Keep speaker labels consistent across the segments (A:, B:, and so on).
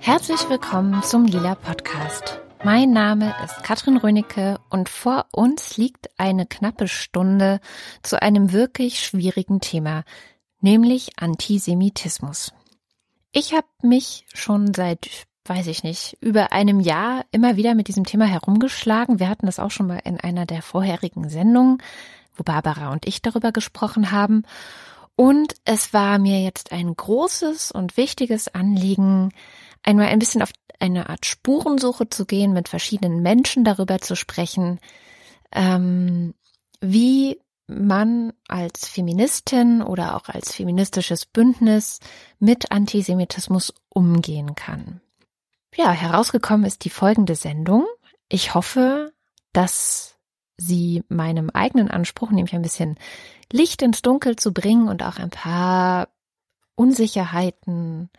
A: Herzlich willkommen zum Lila Podcast. Mein Name ist Katrin Rönecke und vor uns liegt eine knappe Stunde zu einem wirklich schwierigen Thema, nämlich Antisemitismus. Ich habe mich schon seit, weiß ich nicht, über einem Jahr immer wieder mit diesem Thema herumgeschlagen. Wir hatten das auch schon mal in einer der vorherigen Sendungen, wo Barbara und ich darüber gesprochen haben. Und es war mir jetzt ein großes und wichtiges Anliegen, einmal ein bisschen auf eine Art Spurensuche zu gehen, mit verschiedenen Menschen darüber zu sprechen, ähm, wie man als Feministin oder auch als feministisches Bündnis mit Antisemitismus umgehen kann. Ja, herausgekommen ist die folgende Sendung. Ich hoffe, dass sie meinem eigenen Anspruch, nämlich ein bisschen Licht ins Dunkel zu bringen und auch ein paar Unsicherheiten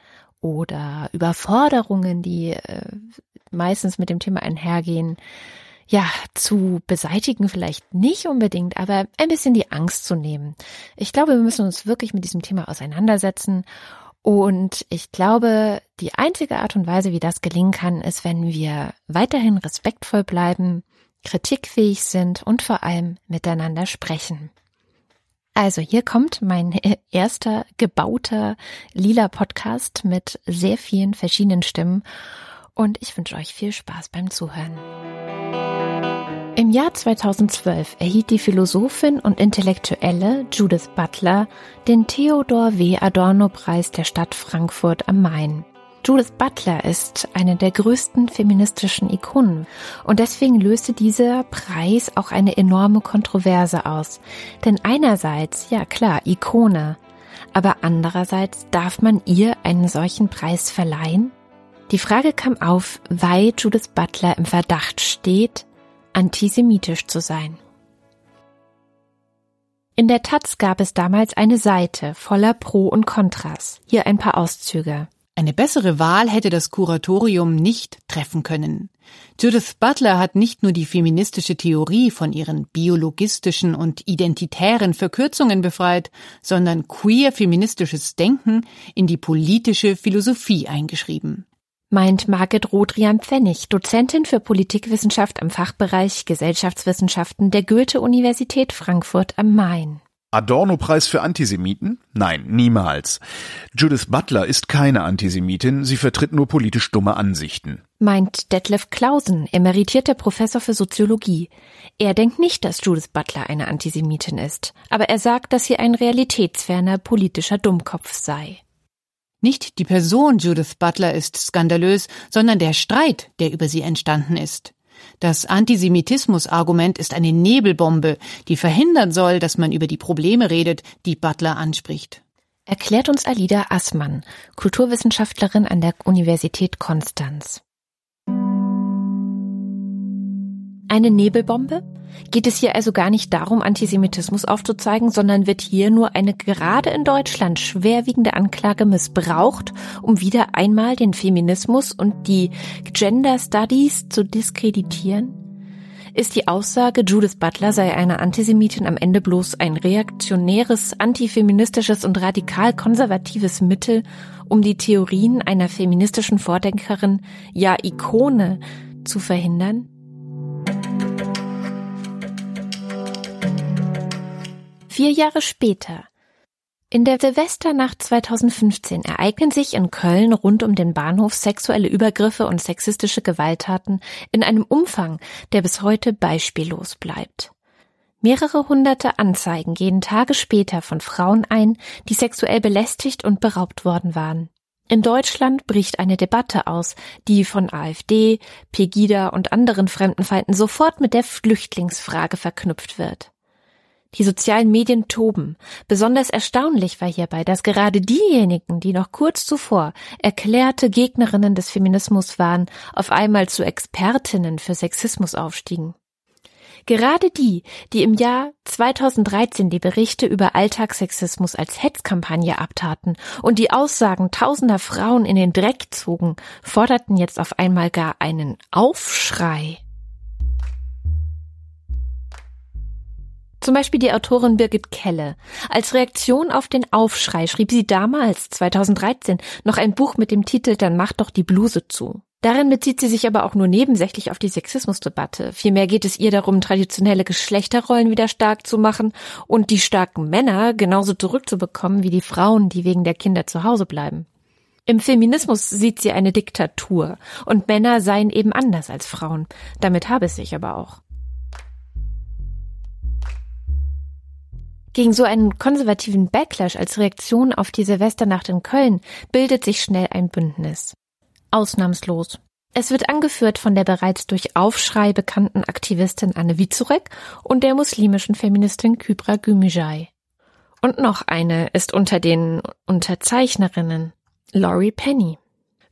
A: oder Überforderungen, die äh, meistens mit dem Thema einhergehen, ja, zu beseitigen vielleicht nicht unbedingt, aber ein bisschen die Angst zu nehmen. Ich glaube, wir müssen uns wirklich mit diesem Thema auseinandersetzen und ich glaube, die einzige Art und Weise, wie das gelingen kann, ist, wenn wir weiterhin respektvoll bleiben, kritikfähig sind und vor allem miteinander sprechen. Also hier kommt mein erster gebauter lila Podcast mit sehr vielen verschiedenen Stimmen und ich wünsche euch viel Spaß beim Zuhören. Im Jahr 2012 erhielt die Philosophin und Intellektuelle Judith Butler den Theodor W. Adorno Preis der Stadt Frankfurt am Main. Judith Butler ist eine der größten feministischen Ikonen und deswegen löste dieser Preis auch eine enorme Kontroverse aus. Denn einerseits, ja klar, Ikone, aber andererseits darf man ihr einen solchen Preis verleihen? Die Frage kam auf, weil Judith Butler im Verdacht steht, antisemitisch zu sein. In der Taz gab es damals eine Seite voller Pro und Kontras. Hier ein paar Auszüge.
B: Eine bessere Wahl hätte das Kuratorium nicht treffen können. Judith Butler hat nicht nur die feministische Theorie von ihren biologistischen und identitären Verkürzungen befreit, sondern queer feministisches Denken in die politische Philosophie eingeschrieben.
A: Meint Margit Rodrian Pfennig, Dozentin für Politikwissenschaft am Fachbereich Gesellschaftswissenschaften der Goethe-Universität Frankfurt am Main.
C: Adorno-Preis für Antisemiten? Nein, niemals. Judith Butler ist keine Antisemitin, sie vertritt nur politisch dumme Ansichten.
A: Meint Detlef Clausen, emeritierter Professor für Soziologie. Er denkt nicht, dass Judith Butler eine Antisemitin ist, aber er sagt, dass sie ein realitätsferner politischer Dummkopf sei.
B: Nicht die Person Judith Butler ist skandalös, sondern der Streit, der über sie entstanden ist. Das Antisemitismus-Argument ist eine Nebelbombe, die verhindern soll, dass man über die Probleme redet, die Butler anspricht.
A: Erklärt uns Alida Assmann, Kulturwissenschaftlerin an der Universität Konstanz. Eine Nebelbombe? Geht es hier also gar nicht darum, Antisemitismus aufzuzeigen, sondern wird hier nur eine gerade in Deutschland schwerwiegende Anklage missbraucht, um wieder einmal den Feminismus und die Gender Studies zu diskreditieren? Ist die Aussage, Judith Butler sei eine Antisemitin am Ende bloß ein reaktionäres, antifeministisches und radikal konservatives Mittel, um die Theorien einer feministischen Vordenkerin, ja Ikone, zu verhindern? Vier Jahre später, in der Silvesternacht 2015 ereignen sich in Köln rund um den Bahnhof sexuelle Übergriffe und sexistische Gewalttaten in einem Umfang, der bis heute beispiellos bleibt. Mehrere hunderte Anzeigen gehen Tage später von Frauen ein, die sexuell belästigt und beraubt worden waren. In Deutschland bricht eine Debatte aus, die von AfD, Pegida und anderen Fremdenfeinden sofort mit der Flüchtlingsfrage verknüpft wird. Die sozialen Medien toben. Besonders erstaunlich war hierbei, dass gerade diejenigen, die noch kurz zuvor erklärte Gegnerinnen des Feminismus waren, auf einmal zu Expertinnen für Sexismus aufstiegen. Gerade die, die im Jahr 2013 die Berichte über Alltagssexismus als Hetzkampagne abtaten und die Aussagen tausender Frauen in den Dreck zogen, forderten jetzt auf einmal gar einen Aufschrei. Zum Beispiel die Autorin Birgit Kelle. Als Reaktion auf den Aufschrei schrieb sie damals, 2013, noch ein Buch mit dem Titel Dann macht doch die Bluse zu. Darin bezieht sie sich aber auch nur nebensächlich auf die Sexismusdebatte. Vielmehr geht es ihr darum, traditionelle Geschlechterrollen wieder stark zu machen und die starken Männer genauso zurückzubekommen wie die Frauen, die wegen der Kinder zu Hause bleiben. Im Feminismus sieht sie eine Diktatur und Männer seien eben anders als Frauen. Damit habe es sich aber auch. Gegen so einen konservativen Backlash als Reaktion auf die Silvesternacht in Köln bildet sich schnell ein Bündnis. Ausnahmslos. Es wird angeführt von der bereits durch Aufschrei bekannten Aktivistin Anne Vizurek und der muslimischen Feministin Kybra Gümüşay. Und noch eine ist unter den Unterzeichnerinnen, Laurie Penny.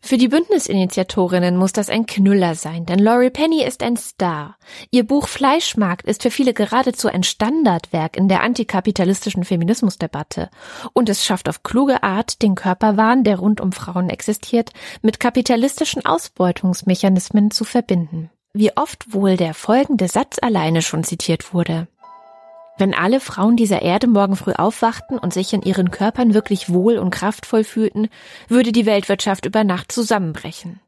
A: Für die Bündnisinitiatorinnen muss das ein Knüller sein, denn Laurie Penny ist ein Star. Ihr Buch Fleischmarkt ist für viele geradezu ein Standardwerk in der antikapitalistischen Feminismusdebatte. Und es schafft auf kluge Art, den Körperwahn, der rund um Frauen existiert, mit kapitalistischen Ausbeutungsmechanismen zu verbinden. Wie oft wohl der folgende Satz alleine schon zitiert wurde. Wenn alle Frauen dieser Erde morgen früh aufwachten und sich in ihren Körpern wirklich wohl und kraftvoll fühlten, würde die Weltwirtschaft über Nacht zusammenbrechen.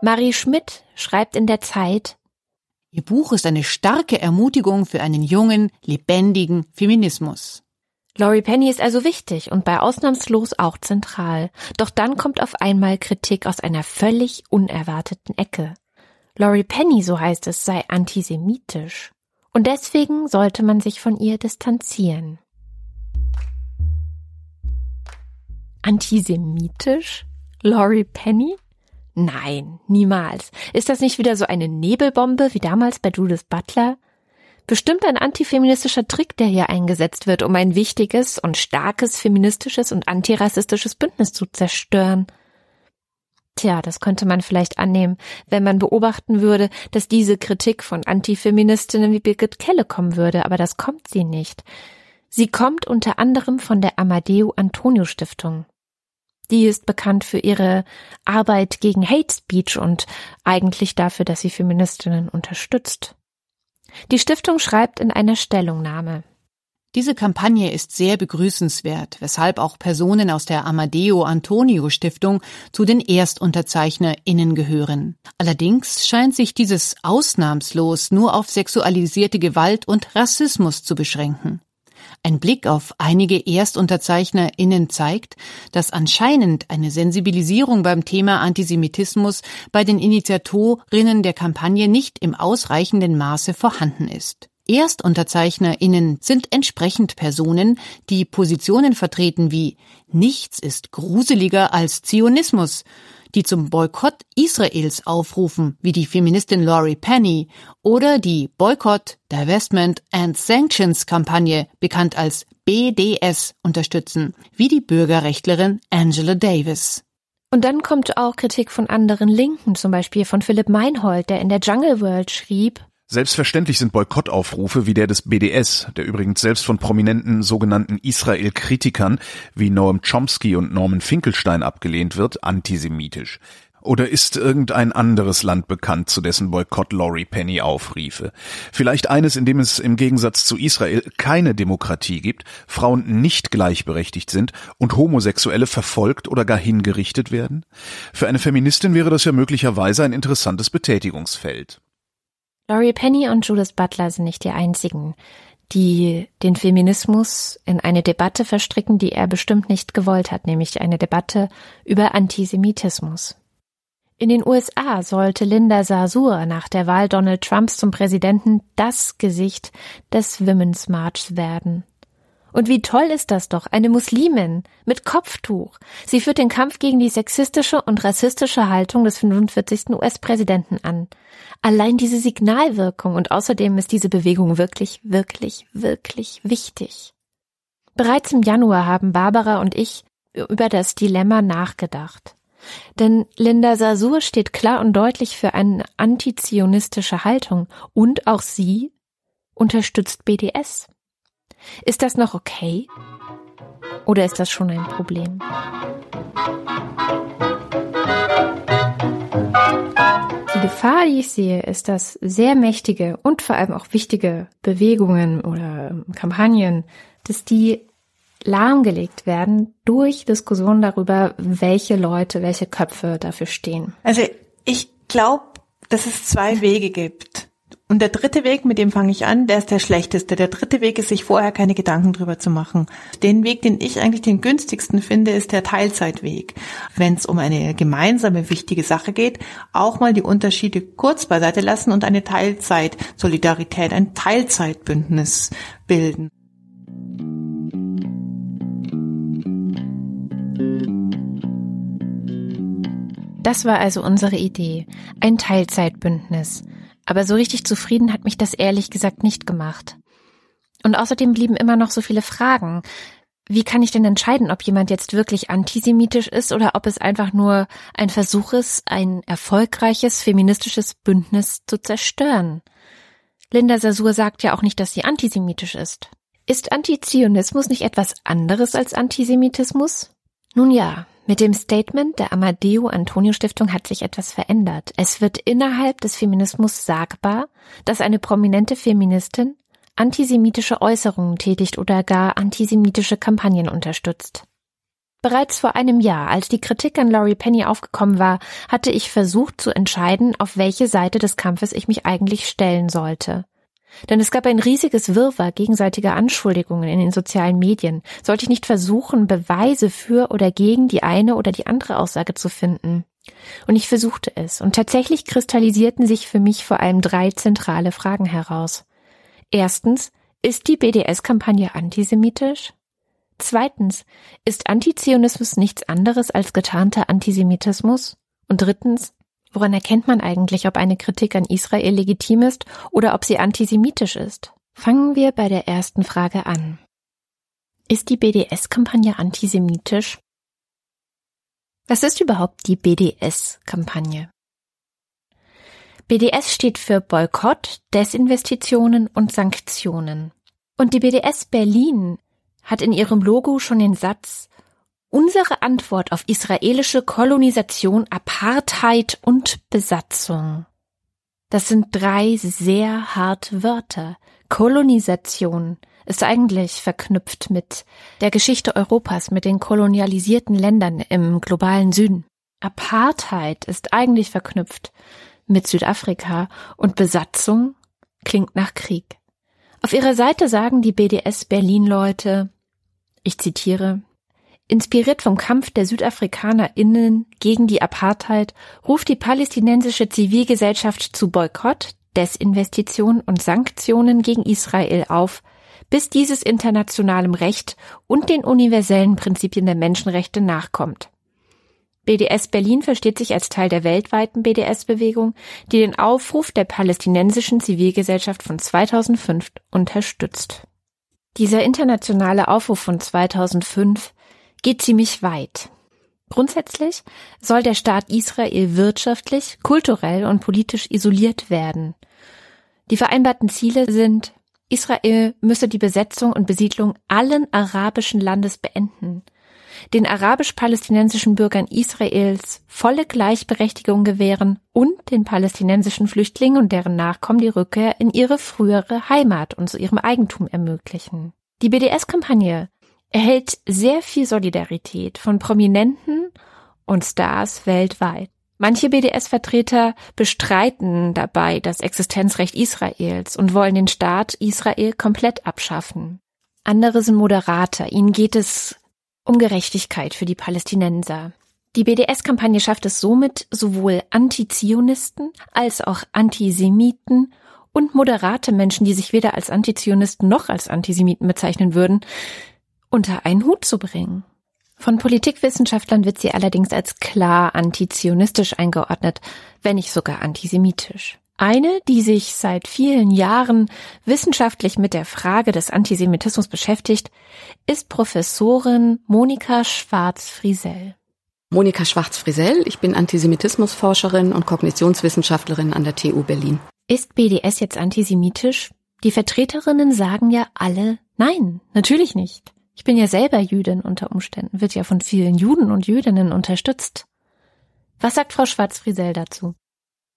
A: Marie Schmidt schreibt in der Zeit,
B: Ihr Buch ist eine starke Ermutigung für einen jungen, lebendigen Feminismus.
A: Laurie Penny ist also wichtig und bei ausnahmslos auch zentral. Doch dann kommt auf einmal Kritik aus einer völlig unerwarteten Ecke. Laurie Penny, so heißt es, sei antisemitisch. Und deswegen sollte man sich von ihr distanzieren. Antisemitisch? Laurie Penny? Nein, niemals. Ist das nicht wieder so eine Nebelbombe wie damals bei Judith Butler? Bestimmt ein antifeministischer Trick, der hier eingesetzt wird, um ein wichtiges und starkes feministisches und antirassistisches Bündnis zu zerstören. Tja, das könnte man vielleicht annehmen, wenn man beobachten würde, dass diese Kritik von Antifeministinnen wie Birgit Kelle kommen würde, aber das kommt sie nicht. Sie kommt unter anderem von der Amadeo Antonio Stiftung. Die ist bekannt für ihre Arbeit gegen Hate Speech und eigentlich dafür, dass sie Feministinnen unterstützt. Die Stiftung schreibt in einer Stellungnahme,
B: diese Kampagne ist sehr begrüßenswert, weshalb auch Personen aus der Amadeo Antonio Stiftung zu den ErstunterzeichnerInnen gehören. Allerdings scheint sich dieses ausnahmslos nur auf sexualisierte Gewalt und Rassismus zu beschränken. Ein Blick auf einige ErstunterzeichnerInnen zeigt, dass anscheinend eine Sensibilisierung beim Thema Antisemitismus bei den Initiatorinnen der Kampagne nicht im ausreichenden Maße vorhanden ist. ErstunterzeichnerInnen sind entsprechend Personen, die Positionen vertreten wie Nichts ist gruseliger als Zionismus, die zum Boykott Israels aufrufen, wie die Feministin Laurie Penny, oder die Boykott, Divestment and Sanctions Kampagne, bekannt als BDS, unterstützen, wie die Bürgerrechtlerin Angela Davis.
A: Und dann kommt auch Kritik von anderen Linken, zum Beispiel von Philipp Meinhold, der in der Jungle World schrieb,
C: Selbstverständlich sind Boykottaufrufe wie der des BDS, der übrigens selbst von prominenten sogenannten Israel-Kritikern wie Noam Chomsky und Norman Finkelstein abgelehnt wird, antisemitisch. Oder ist irgendein anderes Land bekannt, zu dessen Boykott Laurie Penny aufriefe? Vielleicht eines, in dem es im Gegensatz zu Israel keine Demokratie gibt, Frauen nicht gleichberechtigt sind und Homosexuelle verfolgt oder gar hingerichtet werden? Für eine Feministin wäre das ja möglicherweise ein interessantes Betätigungsfeld.
A: Laurie Penny und Judith Butler sind nicht die einzigen, die den Feminismus in eine Debatte verstricken, die er bestimmt nicht gewollt hat, nämlich eine Debatte über Antisemitismus. In den USA sollte Linda Sarsour nach der Wahl Donald Trumps zum Präsidenten das Gesicht des Women's March werden. Und wie toll ist das doch, eine Muslimin mit Kopftuch. Sie führt den Kampf gegen die sexistische und rassistische Haltung des 45. US-Präsidenten an. Allein diese Signalwirkung und außerdem ist diese Bewegung wirklich, wirklich, wirklich wichtig. Bereits im Januar haben Barbara und ich über das Dilemma nachgedacht. Denn Linda Sasur steht klar und deutlich für eine antizionistische Haltung und auch sie unterstützt BDS. Ist das noch okay? Oder ist das schon ein Problem? Die Gefahr, die ich sehe, ist, dass sehr mächtige und vor allem auch wichtige Bewegungen oder Kampagnen, dass die lahmgelegt werden durch Diskussionen darüber, welche Leute, welche Köpfe dafür stehen.
D: Also ich glaube, dass es zwei Wege gibt. Und der dritte Weg, mit dem fange ich an, der ist der schlechteste. Der dritte Weg ist, sich vorher keine Gedanken drüber zu machen. Den Weg, den ich eigentlich den günstigsten finde, ist der Teilzeitweg. Wenn es um eine gemeinsame wichtige Sache geht, auch mal die Unterschiede kurz beiseite lassen und eine Teilzeit-Solidarität, ein Teilzeitbündnis bilden.
A: Das war also unsere Idee, ein Teilzeitbündnis. Aber so richtig zufrieden hat mich das ehrlich gesagt nicht gemacht. Und außerdem blieben immer noch so viele Fragen. Wie kann ich denn entscheiden, ob jemand jetzt wirklich antisemitisch ist oder ob es einfach nur ein Versuch ist, ein erfolgreiches feministisches Bündnis zu zerstören? Linda Sasur sagt ja auch nicht, dass sie antisemitisch ist. Ist Antizionismus nicht etwas anderes als Antisemitismus? Nun ja, mit dem Statement der Amadeo Antonio Stiftung hat sich etwas verändert. Es wird innerhalb des Feminismus sagbar, dass eine prominente Feministin antisemitische Äußerungen tätigt oder gar antisemitische Kampagnen unterstützt. Bereits vor einem Jahr, als die Kritik an Laurie Penny aufgekommen war, hatte ich versucht zu entscheiden, auf welche Seite des Kampfes ich mich eigentlich stellen sollte. Denn es gab ein riesiges Wirrwarr gegenseitiger Anschuldigungen in den sozialen Medien. Sollte ich nicht versuchen, Beweise für oder gegen die eine oder die andere Aussage zu finden? Und ich versuchte es, und tatsächlich kristallisierten sich für mich vor allem drei zentrale Fragen heraus. Erstens, ist die BDS-Kampagne antisemitisch? Zweitens, ist Antizionismus nichts anderes als getarnter Antisemitismus? Und drittens, Woran erkennt man eigentlich, ob eine Kritik an Israel legitim ist oder ob sie antisemitisch ist? Fangen wir bei der ersten Frage an. Ist die BDS-Kampagne antisemitisch? Was ist überhaupt die BDS-Kampagne? BDS steht für Boykott, Desinvestitionen und Sanktionen. Und die BDS Berlin hat in ihrem Logo schon den Satz Unsere Antwort auf israelische Kolonisation, Apartheid und Besatzung. Das sind drei sehr harte Wörter. Kolonisation ist eigentlich verknüpft mit der Geschichte Europas, mit den kolonialisierten Ländern im globalen Süden. Apartheid ist eigentlich verknüpft mit Südafrika und Besatzung klingt nach Krieg. Auf ihrer Seite sagen die BDS Berlin Leute, ich zitiere, Inspiriert vom Kampf der SüdafrikanerInnen gegen die Apartheid ruft die palästinensische Zivilgesellschaft zu Boykott, Desinvestition und Sanktionen gegen Israel auf, bis dieses internationalem Recht und den universellen Prinzipien der Menschenrechte nachkommt. BDS Berlin versteht sich als Teil der weltweiten BDS-Bewegung, die den Aufruf der palästinensischen Zivilgesellschaft von 2005 unterstützt. Dieser internationale Aufruf von 2005 geht ziemlich weit. Grundsätzlich soll der Staat Israel wirtschaftlich, kulturell und politisch isoliert werden. Die vereinbarten Ziele sind, Israel müsse die Besetzung und Besiedlung allen arabischen Landes beenden, den arabisch-palästinensischen Bürgern Israels volle Gleichberechtigung gewähren und den palästinensischen Flüchtlingen und deren Nachkommen die Rückkehr in ihre frühere Heimat und zu ihrem Eigentum ermöglichen. Die BDS-Kampagne erhält sehr viel Solidarität von Prominenten und Stars weltweit. Manche BDS-Vertreter bestreiten dabei das Existenzrecht Israels und wollen den Staat Israel komplett abschaffen. Andere sind Moderater, ihnen geht es um Gerechtigkeit für die Palästinenser. Die BDS-Kampagne schafft es somit, sowohl Antizionisten als auch Antisemiten und moderate Menschen, die sich weder als Antizionisten noch als Antisemiten bezeichnen würden, unter einen Hut zu bringen. Von Politikwissenschaftlern wird sie allerdings als klar antizionistisch eingeordnet, wenn nicht sogar antisemitisch. Eine, die sich seit vielen Jahren wissenschaftlich mit der Frage des Antisemitismus beschäftigt, ist Professorin Monika Schwarz-Friesell.
E: Monika Schwarz-Frisell, ich bin Antisemitismusforscherin und Kognitionswissenschaftlerin an der TU Berlin.
A: Ist BDS jetzt antisemitisch? Die Vertreterinnen sagen ja alle nein, natürlich nicht. Ich bin ja selber Jüdin unter Umständen, wird ja von vielen Juden und Jüdinnen unterstützt. Was sagt Frau Schwarz-Frisell dazu?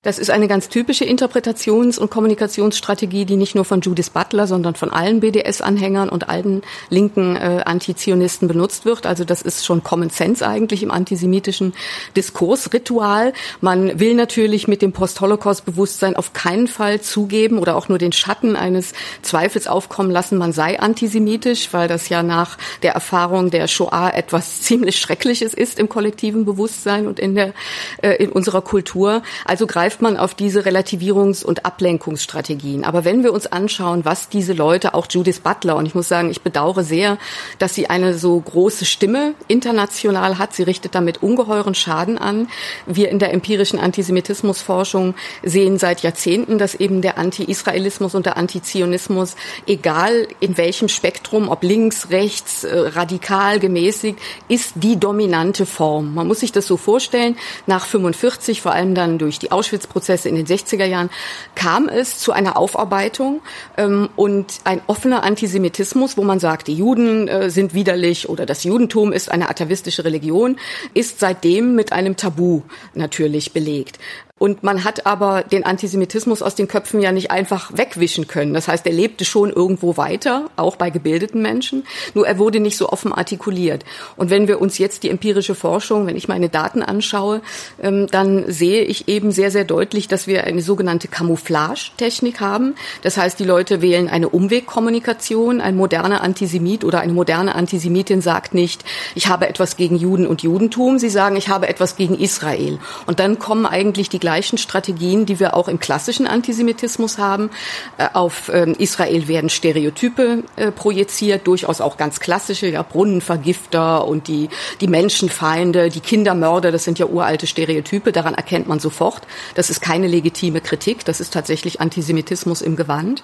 E: Das ist eine ganz typische Interpretations- und Kommunikationsstrategie, die nicht nur von Judith Butler, sondern von allen BDS-Anhängern und allen linken äh, Antizionisten benutzt wird. Also das ist schon Common Sense eigentlich im antisemitischen Diskursritual. Man will natürlich mit dem Post-Holocaust-Bewusstsein auf keinen Fall zugeben oder auch nur den Schatten eines Zweifels aufkommen lassen, man sei antisemitisch, weil das ja nach der Erfahrung der Shoah etwas ziemlich Schreckliches ist im kollektiven Bewusstsein und in der äh, in unserer Kultur. Also greift greift man auf diese Relativierungs- und Ablenkungsstrategien. Aber wenn wir uns anschauen, was diese Leute, auch Judith Butler, und ich muss sagen, ich bedauere sehr, dass sie eine so große Stimme international hat. Sie richtet damit ungeheuren Schaden an. Wir in der empirischen Antisemitismusforschung sehen seit Jahrzehnten, dass eben der Anti-Israelismus und der Antizionismus, egal in welchem Spektrum, ob links, rechts, äh, radikal, gemäßigt, ist die dominante Form. Man muss sich das so vorstellen, nach 45, vor allem dann durch die Auschwitz Auschwitz-Prozesse in den 60er Jahren kam es zu einer Aufarbeitung ähm, und ein offener Antisemitismus, wo man sagt, die Juden äh, sind widerlich oder das Judentum ist eine atavistische Religion, ist seitdem mit einem Tabu natürlich belegt. Und man hat aber den Antisemitismus aus den Köpfen ja nicht einfach wegwischen können. Das heißt, er lebte schon irgendwo weiter, auch bei gebildeten Menschen. Nur er wurde nicht so offen artikuliert. Und wenn wir uns jetzt die empirische Forschung, wenn ich meine Daten anschaue, ähm, dann sehe ich eben sehr, sehr deutlich, dass wir eine sogenannte Camouflage-Technik haben. Das heißt, die Leute wählen eine Umwegkommunikation. Ein moderner Antisemit oder eine moderne Antisemitin sagt nicht, ich habe etwas gegen Juden und Judentum. Sie sagen, ich habe etwas gegen Israel. Und dann kommen eigentlich die gleichen Strategien, die wir auch im klassischen Antisemitismus haben. Äh, auf ähm, Israel werden Stereotype äh, projiziert, durchaus auch ganz klassische, ja, Brunnenvergifter und die, die Menschenfeinde, die Kindermörder, das sind ja uralte Stereotype, daran erkennt man sofort. Das ist keine legitime Kritik, das ist tatsächlich Antisemitismus im Gewand.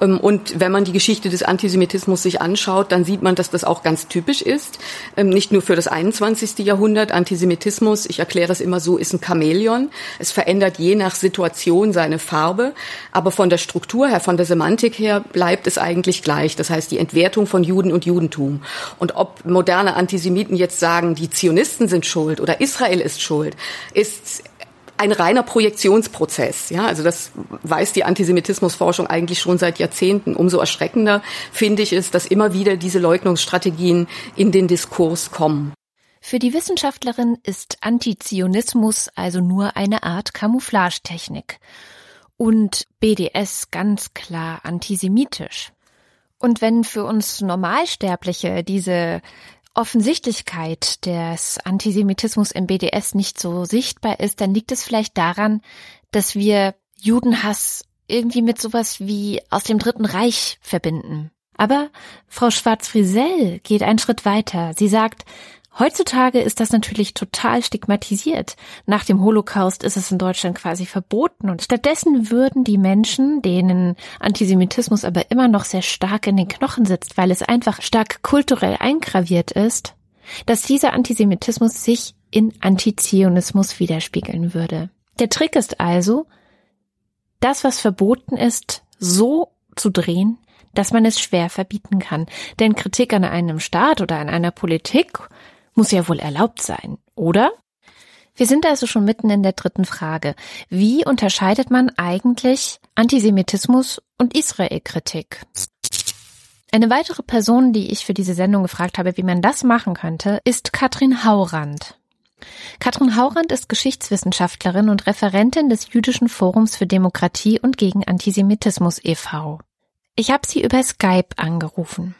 E: Ähm, und wenn man die Geschichte des Antisemitismus sich anschaut, dann sieht man, dass das auch ganz typisch ist. Ähm, nicht nur für das 21. Jahrhundert. Antisemitismus, ich erkläre es immer so, ist ein Chamäleon. Es verändert je nach Situation seine Farbe, aber von der Struktur her, von der Semantik her bleibt es eigentlich gleich. Das heißt, die Entwertung von Juden und Judentum. Und ob moderne Antisemiten jetzt sagen, die Zionisten sind schuld oder Israel ist schuld, ist ein reiner Projektionsprozess. Ja, also das weiß die Antisemitismusforschung eigentlich schon seit Jahrzehnten. Umso erschreckender finde ich es, dass immer wieder diese Leugnungsstrategien in den Diskurs kommen.
A: Für die Wissenschaftlerin ist Antizionismus also nur eine Art Camouflagetechnik und BDS ganz klar antisemitisch. Und wenn für uns Normalsterbliche diese Offensichtlichkeit des Antisemitismus im BDS nicht so sichtbar ist, dann liegt es vielleicht daran, dass wir Judenhass irgendwie mit sowas wie aus dem Dritten Reich verbinden. Aber Frau Schwarz-Frisell geht einen Schritt weiter. Sie sagt, Heutzutage ist das natürlich total stigmatisiert. Nach dem Holocaust ist es in Deutschland quasi verboten und stattdessen würden die Menschen, denen Antisemitismus aber immer noch sehr stark in den Knochen sitzt, weil es einfach stark kulturell eingraviert ist, dass dieser Antisemitismus sich in Antizionismus widerspiegeln würde. Der Trick ist also, das, was verboten ist, so zu drehen, dass man es schwer verbieten kann. Denn Kritik an einem Staat oder an einer Politik muss ja wohl erlaubt sein, oder? Wir sind also schon mitten in der dritten Frage. Wie unterscheidet man eigentlich Antisemitismus und Israelkritik? Eine weitere Person, die ich für diese Sendung gefragt habe, wie man das machen könnte, ist Katrin Haurand. Katrin Haurand ist Geschichtswissenschaftlerin und Referentin des Jüdischen Forums für Demokratie und gegen Antisemitismus e.V. Ich habe sie über Skype angerufen.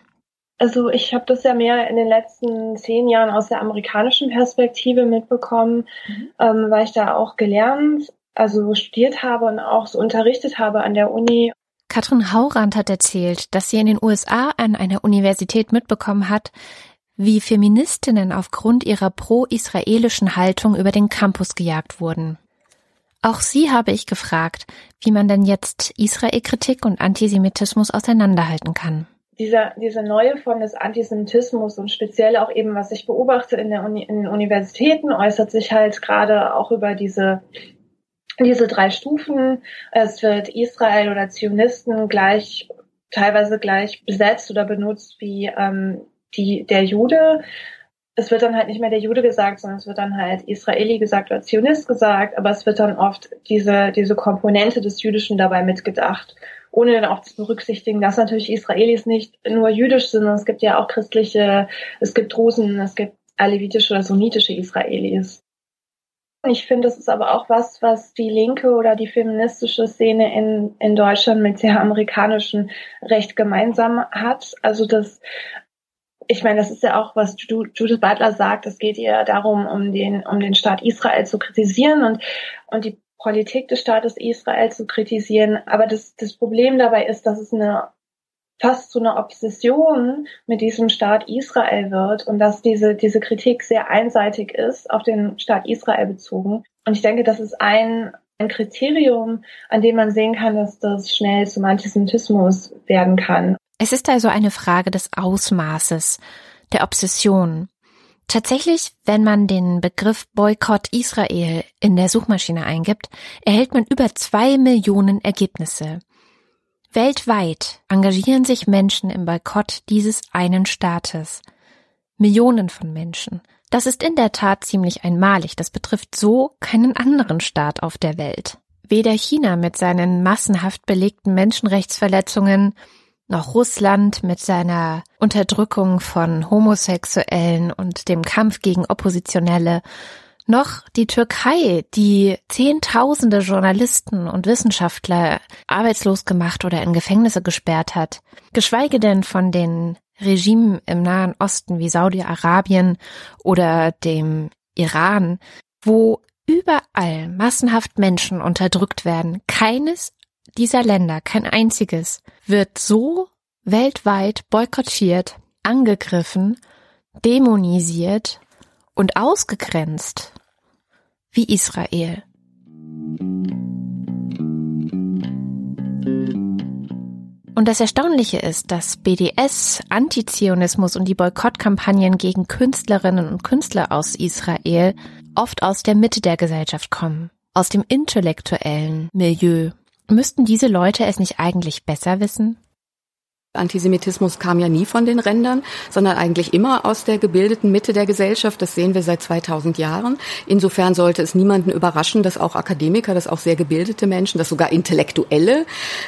F: Also ich habe das ja mehr in den letzten zehn Jahren aus der amerikanischen Perspektive mitbekommen, mhm. ähm, weil ich da auch gelernt, also studiert habe und auch so unterrichtet habe an der Uni.
A: Katrin Haurand hat erzählt, dass sie in den USA an einer Universität mitbekommen hat, wie Feministinnen aufgrund ihrer pro-israelischen Haltung über den Campus gejagt wurden. Auch sie habe ich gefragt, wie man denn jetzt Israelkritik und Antisemitismus auseinanderhalten kann.
F: Dieser, diese neue Form des Antisemitismus und speziell auch eben, was ich beobachte in, der Uni, in Universitäten, äußert sich halt gerade auch über diese, diese drei Stufen. Es wird Israel oder Zionisten gleich, teilweise gleich besetzt oder benutzt wie ähm, die, der Jude. Es wird dann halt nicht mehr der Jude gesagt, sondern es wird dann halt Israeli gesagt oder Zionist gesagt, aber es wird dann oft diese, diese Komponente des Jüdischen dabei mitgedacht ohne dann auch zu berücksichtigen, dass natürlich Israelis nicht nur jüdisch sind, es gibt ja auch christliche, es gibt Drusen, es gibt alevitische oder sunnitische Israelis. Ich finde, das ist aber auch was, was die linke oder die feministische Szene in, in Deutschland mit der amerikanischen Recht gemeinsam hat. Also das, ich meine, das ist ja auch, was Judith Butler sagt, es geht ihr darum, um den, um den Staat Israel zu kritisieren und, und die Politik des Staates Israel zu kritisieren. Aber das, das Problem dabei ist, dass es eine fast zu einer Obsession mit diesem Staat Israel wird und dass diese, diese Kritik sehr einseitig ist, auf den Staat Israel bezogen. Und ich denke, das ist ein, ein Kriterium, an dem man sehen kann, dass das schnell zum Antisemitismus werden kann.
A: Es ist also eine Frage des Ausmaßes, der Obsession. Tatsächlich, wenn man den Begriff Boykott Israel in der Suchmaschine eingibt, erhält man über zwei Millionen Ergebnisse. Weltweit engagieren sich Menschen im Boykott dieses einen Staates. Millionen von Menschen. Das ist in der Tat ziemlich einmalig. Das betrifft so keinen anderen Staat auf der Welt. Weder China mit seinen massenhaft belegten Menschenrechtsverletzungen noch Russland mit seiner Unterdrückung von Homosexuellen und dem Kampf gegen Oppositionelle, noch die Türkei, die Zehntausende Journalisten und Wissenschaftler arbeitslos gemacht oder in Gefängnisse gesperrt hat, geschweige denn von den Regimen im Nahen Osten wie Saudi-Arabien oder dem Iran, wo überall massenhaft Menschen unterdrückt werden. Keines dieser Länder, kein einziges, wird so weltweit boykottiert, angegriffen, dämonisiert und ausgegrenzt wie Israel. Und das Erstaunliche ist, dass BDS, Antizionismus und die Boykottkampagnen gegen Künstlerinnen und Künstler aus Israel oft aus der Mitte der Gesellschaft kommen, aus dem intellektuellen Milieu. Müssten diese Leute es nicht eigentlich besser wissen?
E: Antisemitismus kam ja nie von den Rändern, sondern eigentlich immer aus der gebildeten Mitte der Gesellschaft. Das sehen wir seit 2000 Jahren. Insofern sollte es niemanden überraschen, dass auch Akademiker, dass auch sehr gebildete Menschen, dass sogar Intellektuelle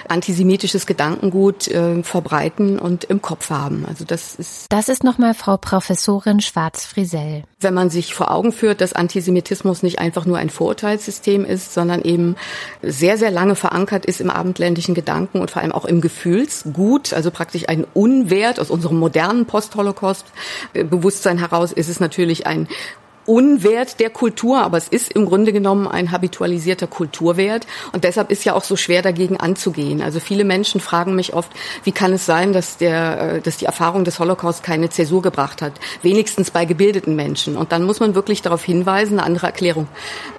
E: antisemitisches Gedankengut äh, verbreiten und im Kopf haben. Also das ist.
A: Das ist nochmal Frau Professorin Schwarz-Frisell.
E: Wenn man sich vor Augen führt, dass Antisemitismus nicht einfach nur ein Vorurteilssystem ist, sondern eben sehr, sehr lange verankert ist im abendländischen Gedanken und vor allem auch im Gefühlsgut, also praktisch ein Unwert aus unserem modernen Post-Holocaust-Bewusstsein heraus ist es natürlich ein Unwert der Kultur, aber es ist im Grunde genommen ein habitualisierter Kulturwert und deshalb ist ja auch so schwer dagegen anzugehen. Also viele Menschen fragen mich oft, wie kann es sein, dass der, äh, dass die Erfahrung des Holocaust keine Zäsur gebracht hat, wenigstens bei gebildeten Menschen. Und dann muss man wirklich darauf hinweisen, eine andere Erklärung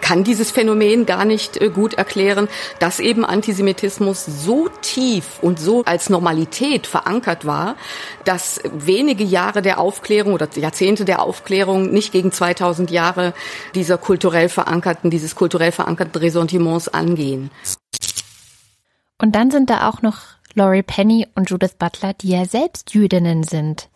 E: kann dieses Phänomen gar nicht äh, gut erklären, dass eben Antisemitismus so tief und so als Normalität verankert war, dass wenige Jahre der Aufklärung oder Jahrzehnte der Aufklärung nicht gegen 2000 2000 Jahre dieser kulturell verankerten, dieses kulturell verankerten Ressentiments angehen.
A: Und dann sind da auch noch Laurie Penny und Judith Butler, die ja selbst Jüdinnen sind.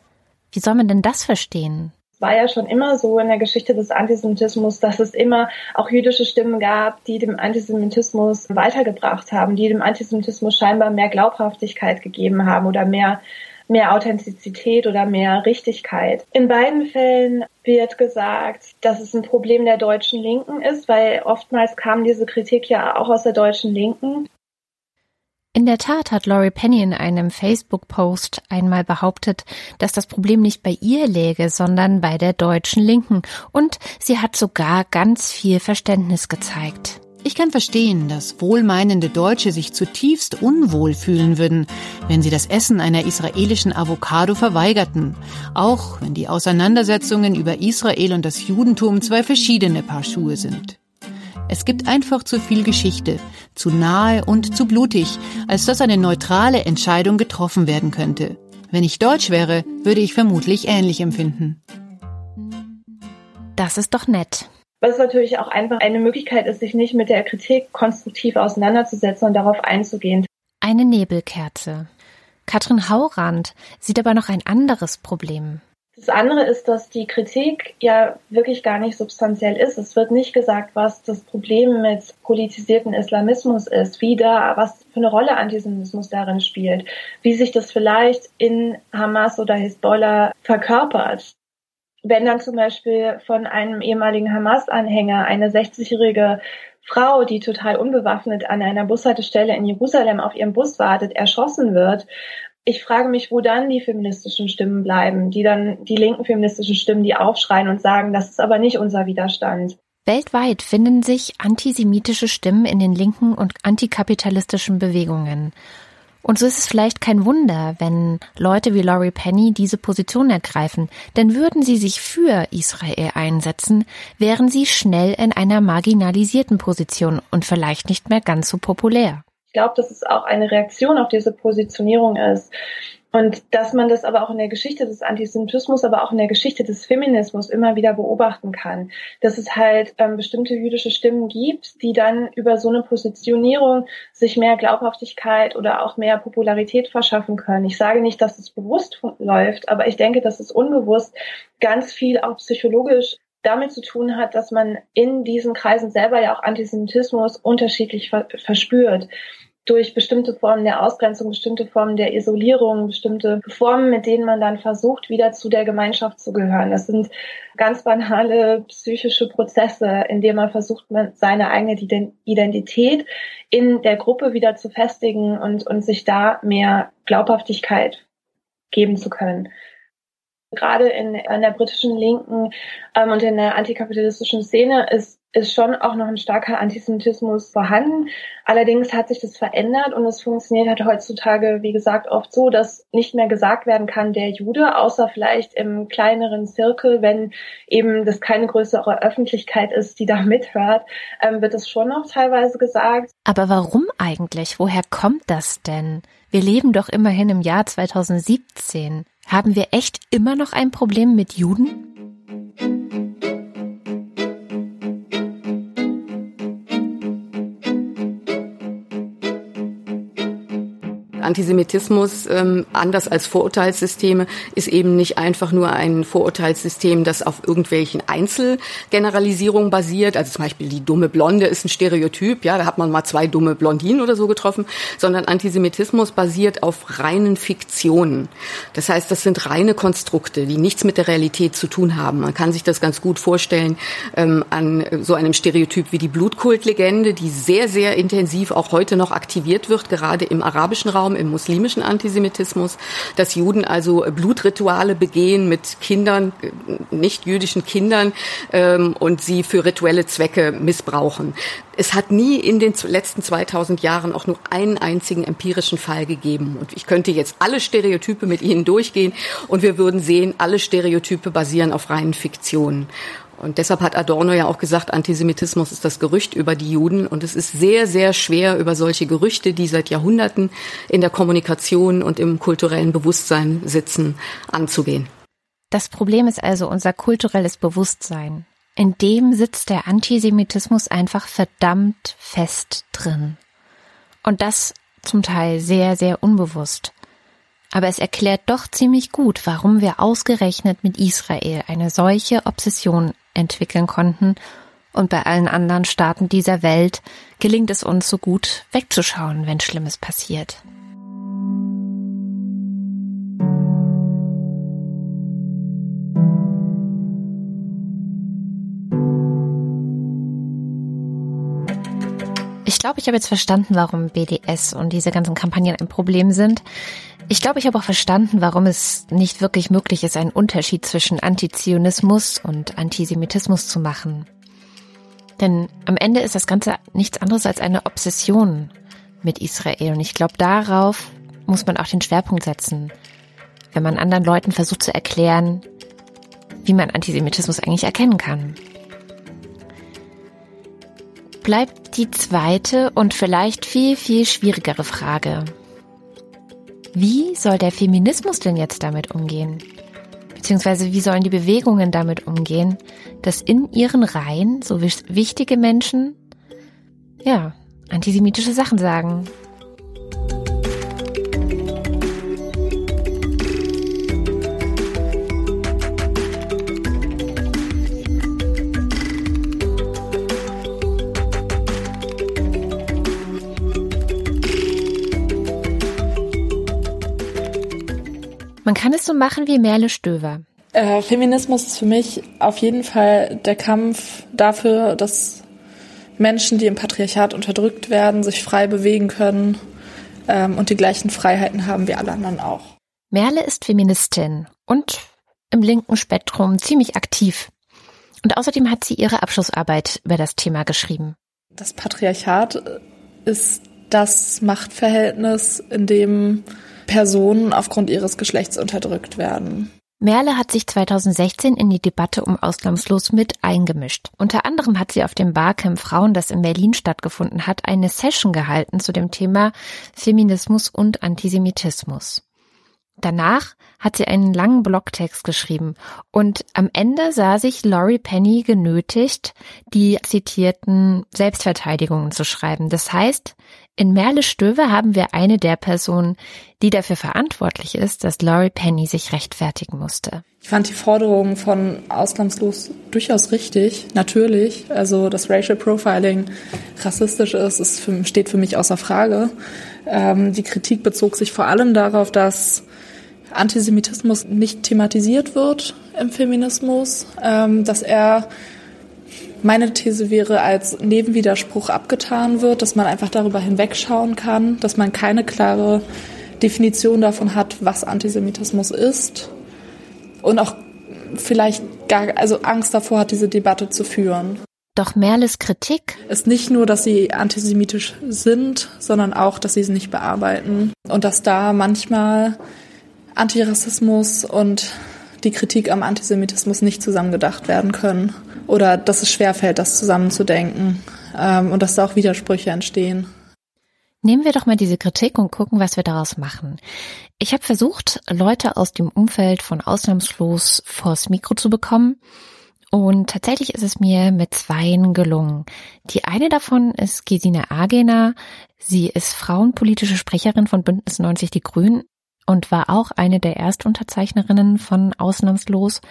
A: Wie soll man denn das verstehen?
F: Es war ja schon immer so in der Geschichte des Antisemitismus, dass es immer auch jüdische Stimmen gab, die dem Antisemitismus weitergebracht haben, die dem Antisemitismus scheinbar mehr Glaubhaftigkeit gegeben haben oder mehr mehr Authentizität oder mehr Richtigkeit. In beiden Fällen wird gesagt, dass es ein Problem der deutschen Linken ist, weil oftmals kam diese Kritik ja auch aus der deutschen Linken.
A: In der Tat hat Laurie Penny in einem Facebook-Post einmal behauptet, dass das Problem nicht bei ihr läge, sondern bei der deutschen Linken. Und sie hat sogar ganz viel Verständnis gezeigt.
B: Ich kann verstehen, dass wohlmeinende Deutsche sich zutiefst unwohl fühlen würden, wenn sie das Essen einer israelischen Avocado verweigerten, auch wenn die Auseinandersetzungen über Israel und das Judentum zwei verschiedene Paar Schuhe sind. Es gibt einfach zu viel Geschichte, zu nahe und zu blutig, als dass eine neutrale Entscheidung getroffen werden könnte. Wenn ich Deutsch wäre, würde ich vermutlich ähnlich empfinden.
A: Das ist doch nett.
F: Was natürlich auch einfach eine Möglichkeit ist, sich nicht mit der Kritik konstruktiv auseinanderzusetzen und darauf einzugehen.
A: Eine Nebelkerze. Katrin Haurand sieht aber noch ein anderes Problem.
F: Das andere ist, dass die Kritik ja wirklich gar nicht substanziell ist. Es wird nicht gesagt, was das Problem mit politisierten Islamismus ist, wie da, was für eine Rolle Antisemitismus darin spielt, wie sich das vielleicht in Hamas oder Hezbollah verkörpert. Wenn dann zum Beispiel von einem ehemaligen Hamas-Anhänger eine 60-jährige Frau, die total unbewaffnet an einer Bushaltestelle in Jerusalem auf ihrem Bus wartet, erschossen wird ich frage mich, wo dann die feministischen Stimmen bleiben, die dann die linken feministischen Stimmen, die aufschreien und sagen, das ist aber nicht unser Widerstand.
A: Weltweit finden sich antisemitische Stimmen in den linken und antikapitalistischen Bewegungen. Und so ist es vielleicht kein Wunder, wenn Leute wie Laurie Penny diese Position ergreifen, denn würden sie sich für Israel einsetzen, wären sie schnell in einer marginalisierten Position und vielleicht nicht mehr ganz so populär.
F: Ich glaube, dass es auch eine Reaktion auf diese Positionierung ist. Und dass man das aber auch in der Geschichte des Antisemitismus, aber auch in der Geschichte des Feminismus immer wieder beobachten kann. Dass es halt ähm, bestimmte jüdische Stimmen gibt, die dann über so eine Positionierung sich mehr Glaubhaftigkeit oder auch mehr Popularität verschaffen können. Ich sage nicht, dass es bewusst läuft, aber ich denke, dass es unbewusst ganz viel auch psychologisch damit zu tun hat, dass man in diesen Kreisen selber ja auch Antisemitismus unterschiedlich ver verspürt durch bestimmte Formen der Ausgrenzung, bestimmte Formen der Isolierung, bestimmte Formen, mit denen man dann versucht, wieder zu der Gemeinschaft zu gehören. Das sind ganz banale psychische Prozesse, in denen man versucht, seine eigene Identität in der Gruppe wieder zu festigen und, und sich da mehr Glaubhaftigkeit geben zu können gerade in, in der britischen Linken ähm, und in der antikapitalistischen Szene ist ist schon auch noch ein starker Antisemitismus vorhanden. Allerdings hat sich das verändert und es funktioniert halt heutzutage, wie gesagt, oft so, dass nicht mehr gesagt werden kann, der Jude, außer vielleicht im kleineren Zirkel, wenn eben das keine größere Öffentlichkeit ist, die da mithört, ähm, wird es schon noch teilweise gesagt.
A: Aber warum eigentlich? Woher kommt das denn? Wir leben doch immerhin im Jahr 2017. Haben wir echt immer noch ein Problem mit Juden?
E: Antisemitismus, ähm, anders als Vorurteilssysteme, ist eben nicht einfach nur ein Vorurteilssystem, das auf irgendwelchen Einzelgeneralisierungen basiert. Also zum Beispiel die dumme Blonde ist ein Stereotyp, ja, da hat man mal zwei dumme Blondinen oder so getroffen, sondern Antisemitismus basiert auf reinen Fiktionen. Das heißt, das sind reine Konstrukte, die nichts mit der Realität zu tun haben. Man kann sich das ganz gut vorstellen ähm, an so einem Stereotyp wie die Blutkultlegende, die sehr, sehr intensiv auch heute noch aktiviert wird, gerade im arabischen Raum im muslimischen Antisemitismus, dass Juden also Blutrituale begehen mit Kindern, nicht jüdischen Kindern ähm, und sie für rituelle Zwecke missbrauchen. Es hat nie in den letzten 2000 Jahren auch nur einen einzigen empirischen Fall gegeben. Und ich könnte jetzt alle Stereotype mit Ihnen durchgehen und wir würden sehen, alle Stereotype basieren auf reinen Fiktionen. Und deshalb hat Adorno ja auch gesagt, Antisemitismus ist das Gerücht über die Juden. Und es ist sehr, sehr schwer, über solche Gerüchte, die seit Jahrhunderten in der Kommunikation und im kulturellen Bewusstsein sitzen, anzugehen.
A: Das Problem ist also unser kulturelles Bewusstsein. In dem sitzt der Antisemitismus einfach verdammt fest drin. Und das zum Teil sehr, sehr unbewusst. Aber es erklärt doch ziemlich gut, warum wir ausgerechnet mit Israel eine solche Obsession entwickeln konnten, und bei allen anderen Staaten dieser Welt gelingt es uns so gut wegzuschauen, wenn Schlimmes passiert. Glaube, ich habe jetzt verstanden, warum BDS und diese ganzen Kampagnen ein Problem sind. Ich glaube, ich habe auch verstanden, warum es nicht wirklich möglich ist, einen Unterschied zwischen Antizionismus und Antisemitismus zu machen. Denn am Ende ist das Ganze nichts anderes als eine Obsession mit Israel. Und ich glaube, darauf muss man auch den Schwerpunkt setzen, wenn man anderen Leuten versucht zu erklären, wie man Antisemitismus eigentlich erkennen kann. Bleibt die zweite und vielleicht viel, viel schwierigere Frage. Wie soll der Feminismus denn jetzt damit umgehen? Beziehungsweise wie sollen die Bewegungen damit umgehen, dass in ihren Reihen so wichtige Menschen, ja, antisemitische Sachen sagen? Man kann es so machen wie Merle Stöver.
G: Äh, Feminismus ist für mich auf jeden Fall der Kampf dafür, dass Menschen, die im Patriarchat unterdrückt werden, sich frei bewegen können ähm, und die gleichen Freiheiten haben wie alle anderen auch.
A: Merle ist Feministin und im linken Spektrum ziemlich aktiv. Und außerdem hat sie ihre Abschlussarbeit über das Thema geschrieben.
G: Das Patriarchat ist das Machtverhältnis, in dem Personen aufgrund ihres Geschlechts unterdrückt werden.
A: Merle hat sich 2016 in die Debatte um Ausnahmslos mit eingemischt. Unter anderem hat sie auf dem Barcamp Frauen, das in Berlin stattgefunden hat, eine Session gehalten zu dem Thema Feminismus und Antisemitismus. Danach hat sie einen langen Blogtext geschrieben und am Ende sah sich Laurie Penny genötigt, die zitierten Selbstverteidigungen zu schreiben. Das heißt, in Merle Stöwe haben wir eine der Personen, die dafür verantwortlich ist, dass Laurie Penny sich rechtfertigen musste.
G: Ich fand die Forderung von Ausnahmslos durchaus richtig, natürlich. Also, dass Racial Profiling rassistisch ist, ist für, steht für mich außer Frage. Ähm, die Kritik bezog sich vor allem darauf, dass Antisemitismus nicht thematisiert wird im Feminismus, ähm, dass er meine These wäre, als Nebenwiderspruch abgetan wird, dass man einfach darüber hinwegschauen kann, dass man keine klare Definition davon hat, was Antisemitismus ist. Und auch vielleicht gar, also Angst davor hat, diese Debatte zu führen.
A: Doch Merles Kritik?
G: Ist nicht nur, dass sie antisemitisch sind, sondern auch, dass sie es nicht bearbeiten. Und dass da manchmal Antirassismus und die Kritik am Antisemitismus nicht zusammengedacht werden können oder dass es schwerfällt, das zusammenzudenken ähm, und dass da auch Widersprüche entstehen.
A: Nehmen wir doch mal diese Kritik und gucken, was wir daraus machen. Ich habe versucht, Leute aus dem Umfeld von Ausnahmslos vors Mikro zu bekommen. Und tatsächlich ist es mir mit zweien gelungen. Die eine davon ist Gesine Agener. Sie ist frauenpolitische Sprecherin von Bündnis 90 Die Grünen und war auch eine der Erstunterzeichnerinnen von Ausnahmslos.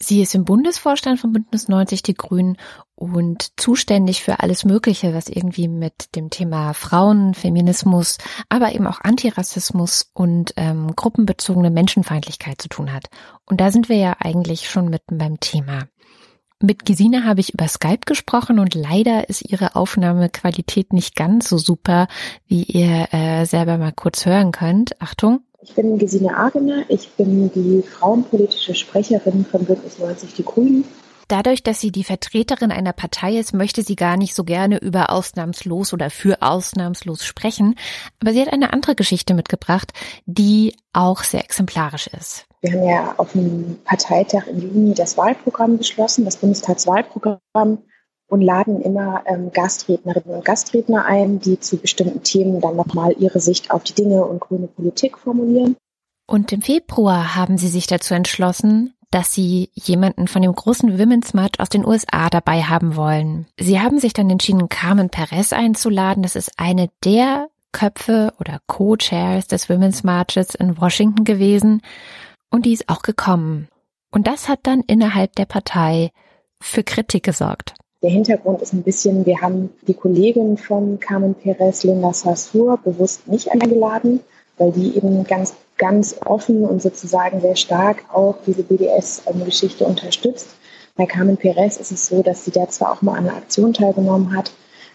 A: Sie ist im Bundesvorstand von Bündnis 90 Die Grünen und zuständig für alles Mögliche, was irgendwie mit dem Thema Frauen, Feminismus, aber eben auch Antirassismus und ähm, gruppenbezogene Menschenfeindlichkeit zu tun hat. Und da sind wir ja eigentlich schon mitten beim Thema. Mit Gesine habe ich über Skype gesprochen und leider ist ihre Aufnahmequalität nicht ganz so super, wie ihr äh, selber mal kurz hören könnt. Achtung.
H: Ich bin Gesine Agener, ich bin die frauenpolitische Sprecherin von Bündnis 90 Die Grünen.
A: Dadurch, dass sie die Vertreterin einer Partei ist, möchte sie gar nicht so gerne über ausnahmslos oder für ausnahmslos sprechen. Aber sie hat eine andere Geschichte mitgebracht, die auch sehr exemplarisch ist.
H: Wir haben ja auf dem Parteitag im Juni das Wahlprogramm beschlossen, das Bundestagswahlprogramm und laden immer ähm, Gastrednerinnen und Gastredner ein, die zu bestimmten Themen dann nochmal ihre Sicht auf die Dinge und grüne Politik formulieren.
A: Und im Februar haben sie sich dazu entschlossen, dass sie jemanden von dem großen Women's March aus den USA dabei haben wollen. Sie haben sich dann entschieden, Carmen Perez einzuladen. Das ist eine der Köpfe oder Co-Chairs des Women's Marches in Washington gewesen. Und die ist auch gekommen. Und das hat dann innerhalb der Partei für Kritik gesorgt.
H: Der Hintergrund ist ein bisschen, wir haben die Kollegin von Carmen Perez, Linda Sassur, bewusst nicht eingeladen, weil die eben ganz, ganz offen und sozusagen sehr stark auch diese BDS-Geschichte unterstützt. Bei Carmen Perez ist es so, dass sie da zwar auch mal an einer Aktion teilgenommen hat,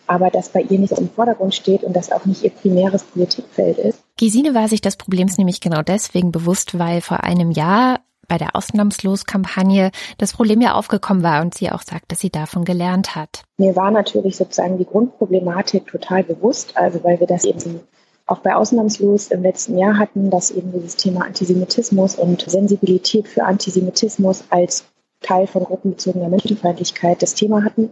H: aber das bei ihr nicht im Vordergrund steht und das auch nicht ihr primäres Politikfeld ist.
A: Gesine war sich des Problems nämlich genau deswegen bewusst, weil vor einem Jahr bei der Ausnahmslos-Kampagne das Problem ja aufgekommen war und sie auch sagt, dass sie davon gelernt hat.
H: Mir war natürlich sozusagen die Grundproblematik total bewusst, also weil wir das eben auch bei Ausnahmslos im letzten Jahr hatten, dass eben dieses Thema Antisemitismus und Sensibilität für Antisemitismus als Teil von gruppenbezogener Menschenfeindlichkeit das Thema hatten,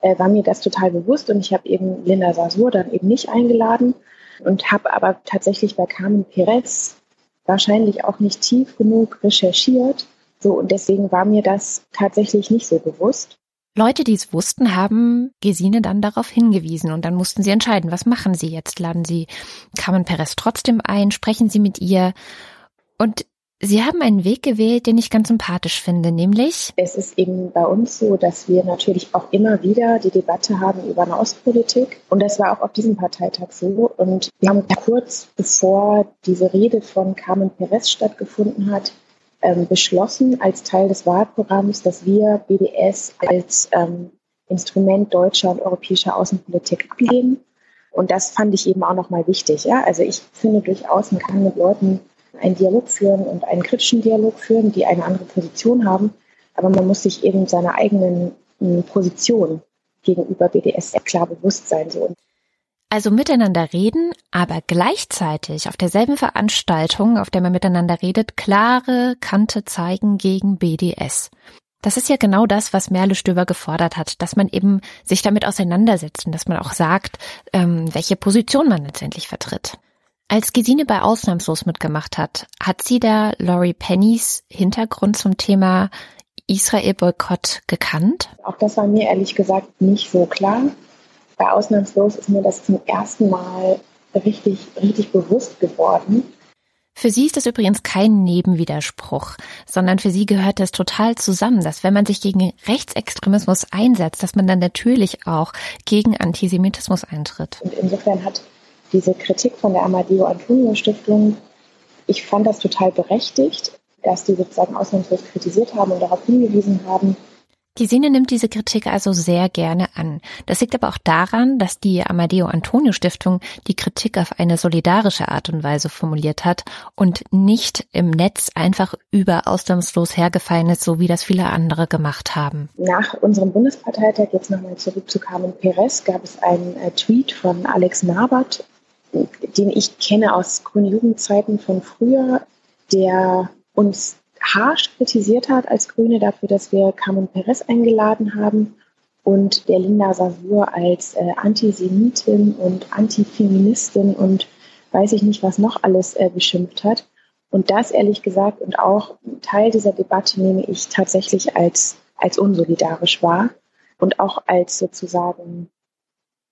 H: äh, war mir das total bewusst und ich habe eben Linda Sasur dann eben nicht eingeladen und habe aber tatsächlich bei Carmen Perez wahrscheinlich auch nicht tief genug recherchiert. So, und deswegen war mir das tatsächlich nicht so bewusst.
A: Leute, die es wussten, haben Gesine dann darauf hingewiesen und dann mussten sie entscheiden, was machen sie jetzt? Laden sie Carmen Perez trotzdem ein? Sprechen sie mit ihr? Und Sie haben einen Weg gewählt, den ich ganz sympathisch finde, nämlich?
H: Es ist eben bei uns so, dass wir natürlich auch immer wieder die Debatte haben über eine. Und das war auch auf diesem Parteitag so. Und wir haben kurz bevor diese Rede von Carmen Perez stattgefunden hat, ähm, beschlossen als Teil des Wahlprogramms, dass wir BDS als ähm, Instrument deutscher und europäischer Außenpolitik ablehnen. Und das fand ich eben auch nochmal wichtig. Ja? Also ich finde durchaus, man kann mit Leuten einen Dialog führen und einen kritischen Dialog führen, die eine andere Position haben. Aber man muss sich eben seiner eigenen hm, Position gegenüber BDS klar bewusst sein. So.
A: Also miteinander reden, aber gleichzeitig auf derselben Veranstaltung, auf der man miteinander redet, klare Kante zeigen gegen BDS. Das ist ja genau das, was Merle Stöber gefordert hat, dass man eben sich damit auseinandersetzt und dass man auch sagt, ähm, welche Position man letztendlich vertritt. Als Gesine bei Ausnahmslos mitgemacht hat, hat sie da Laurie Pennys Hintergrund zum Thema Israel-Boykott gekannt?
H: Auch das war mir ehrlich gesagt nicht so klar. Bei Ausnahmslos ist mir das zum ersten Mal richtig, richtig bewusst geworden.
A: Für sie ist das übrigens kein Nebenwiderspruch, sondern für sie gehört das total zusammen, dass wenn man sich gegen Rechtsextremismus einsetzt, dass man dann natürlich auch gegen Antisemitismus eintritt.
H: Und insofern hat diese Kritik von der Amadeo Antonio Stiftung, ich fand das total berechtigt, dass die sozusagen ausnahmslos kritisiert haben und darauf hingewiesen haben,
A: die Sine nimmt diese Kritik also sehr gerne an. Das liegt aber auch daran, dass die Amadeo Antonio Stiftung die Kritik auf eine solidarische Art und Weise formuliert hat und nicht im Netz einfach über ausnahmslos hergefallen so wie das viele andere gemacht haben.
H: Nach unserem Bundesparteitag, jetzt nochmal zurück zu Carmen Perez, gab es einen äh, Tweet von Alex Nabert, den ich kenne aus grünen Jugendzeiten von früher, der uns harsch kritisiert hat als Grüne dafür, dass wir Carmen Perez eingeladen haben und der Linda Savur als äh, Antisemitin und Antifeministin und weiß ich nicht, was noch alles äh, beschimpft hat. Und das ehrlich gesagt und auch Teil dieser Debatte nehme ich tatsächlich als, als unsolidarisch wahr und auch als sozusagen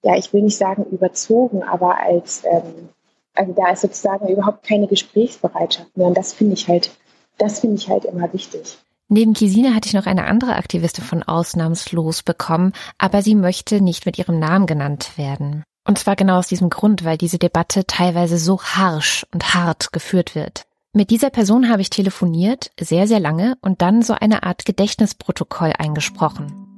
H: ja, ich will nicht sagen überzogen, aber als, ähm, also da ist sozusagen überhaupt keine Gesprächsbereitschaft mehr. Und das finde ich halt, das finde ich halt immer wichtig.
A: Neben Kisine hatte ich noch eine andere Aktivistin von Ausnahmslos bekommen, aber sie möchte nicht mit ihrem Namen genannt werden. Und zwar genau aus diesem Grund, weil diese Debatte teilweise so harsch und hart geführt wird. Mit dieser Person habe ich telefoniert, sehr, sehr lange, und dann so eine Art Gedächtnisprotokoll eingesprochen.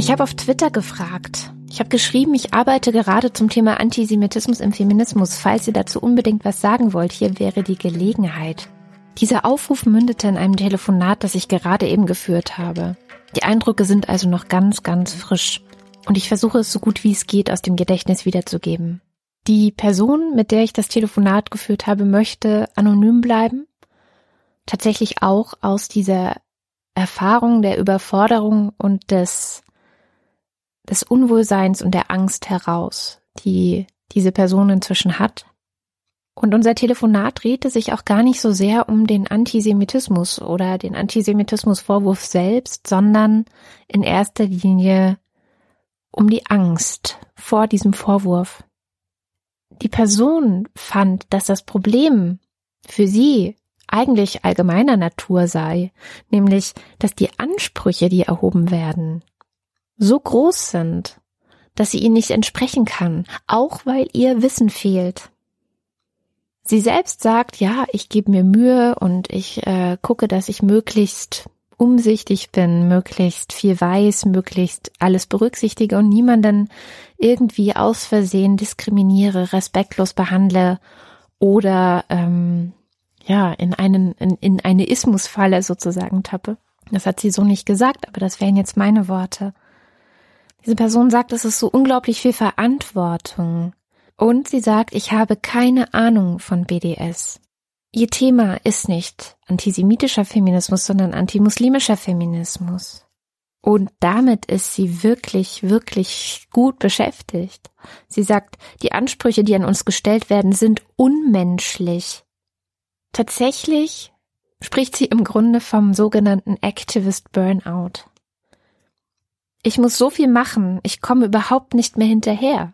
A: Ich habe auf Twitter gefragt. Ich habe geschrieben, ich arbeite gerade zum Thema Antisemitismus im Feminismus. Falls ihr dazu unbedingt was sagen wollt, hier wäre die Gelegenheit. Dieser Aufruf mündete in einem Telefonat, das ich gerade eben geführt habe. Die Eindrücke sind also noch ganz, ganz frisch. Und ich versuche es so gut wie es geht aus dem Gedächtnis wiederzugeben. Die Person, mit der ich das Telefonat geführt habe, möchte anonym bleiben. Tatsächlich auch aus dieser Erfahrung der Überforderung und des des Unwohlseins und der Angst heraus, die diese Person inzwischen hat. Und unser Telefonat drehte sich auch gar nicht so sehr um den Antisemitismus oder den Antisemitismusvorwurf selbst, sondern in erster Linie um die Angst vor diesem Vorwurf. Die Person fand, dass das Problem für sie eigentlich allgemeiner Natur sei, nämlich, dass die Ansprüche, die erhoben werden, so groß sind, dass sie ihnen nicht entsprechen kann, auch weil ihr Wissen fehlt. Sie selbst sagt, ja, ich gebe mir Mühe und ich äh, gucke, dass ich möglichst umsichtig bin, möglichst viel weiß, möglichst alles berücksichtige und niemanden irgendwie aus Versehen diskriminiere, respektlos behandle oder ähm, ja in einen in, in eine Ismusfalle sozusagen tappe. Das hat sie so nicht gesagt, aber das wären jetzt meine Worte. Diese Person sagt, es ist so unglaublich viel Verantwortung. Und sie sagt, ich habe keine Ahnung von BDS. Ihr Thema ist nicht antisemitischer Feminismus, sondern antimuslimischer Feminismus. Und damit ist sie wirklich, wirklich gut beschäftigt. Sie sagt, die Ansprüche, die an uns gestellt werden, sind unmenschlich. Tatsächlich spricht sie im Grunde vom sogenannten Activist Burnout. Ich muss so viel machen, ich komme überhaupt nicht mehr hinterher.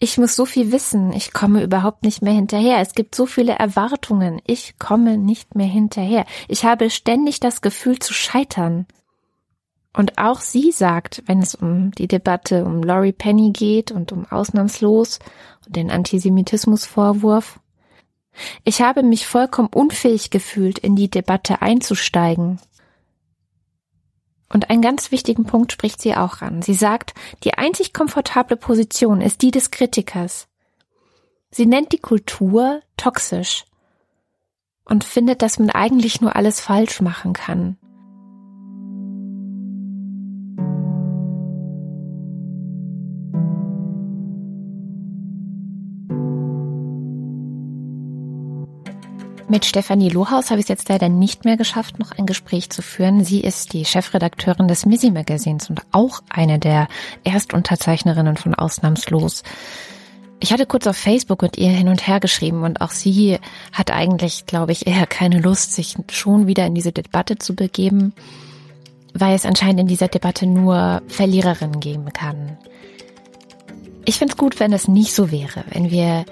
A: Ich muss so viel wissen, ich komme überhaupt nicht mehr hinterher. Es gibt so viele Erwartungen, ich komme nicht mehr hinterher. Ich habe ständig das Gefühl zu scheitern. Und auch sie sagt, wenn es um die Debatte um Laurie Penny geht und um Ausnahmslos und den Antisemitismusvorwurf, ich habe mich vollkommen unfähig gefühlt, in die Debatte einzusteigen. Und einen ganz wichtigen Punkt spricht sie auch an. Sie sagt, die einzig komfortable Position ist die des Kritikers. Sie nennt die Kultur toxisch und findet, dass man eigentlich nur alles falsch machen kann. Mit Stefanie Lohaus habe ich es jetzt leider nicht mehr geschafft, noch ein Gespräch zu führen. Sie ist die Chefredakteurin des Missy Magazins und auch eine der Erstunterzeichnerinnen von Ausnahmslos. Ich hatte kurz auf Facebook mit ihr hin und her geschrieben und auch sie hat eigentlich, glaube ich, eher keine Lust, sich schon wieder in diese Debatte zu begeben, weil es anscheinend in dieser Debatte nur Verliererinnen geben kann. Ich finde es gut, wenn es nicht so wäre, wenn wir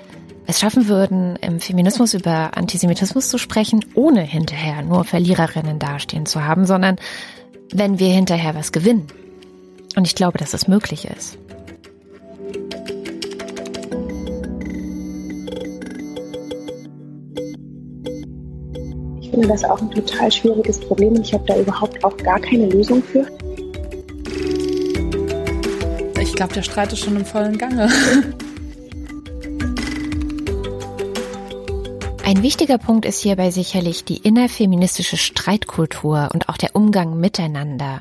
A: es schaffen würden, im Feminismus über Antisemitismus zu sprechen, ohne hinterher nur Verliererinnen dastehen zu haben, sondern wenn wir hinterher was gewinnen. Und ich glaube, dass das möglich ist.
H: Ich finde das auch ein total schwieriges Problem und ich habe da überhaupt auch gar keine Lösung für.
G: Ich glaube, der Streit ist schon im vollen Gange.
A: Ein wichtiger Punkt ist hierbei sicherlich die innerfeministische Streitkultur und auch der Umgang miteinander.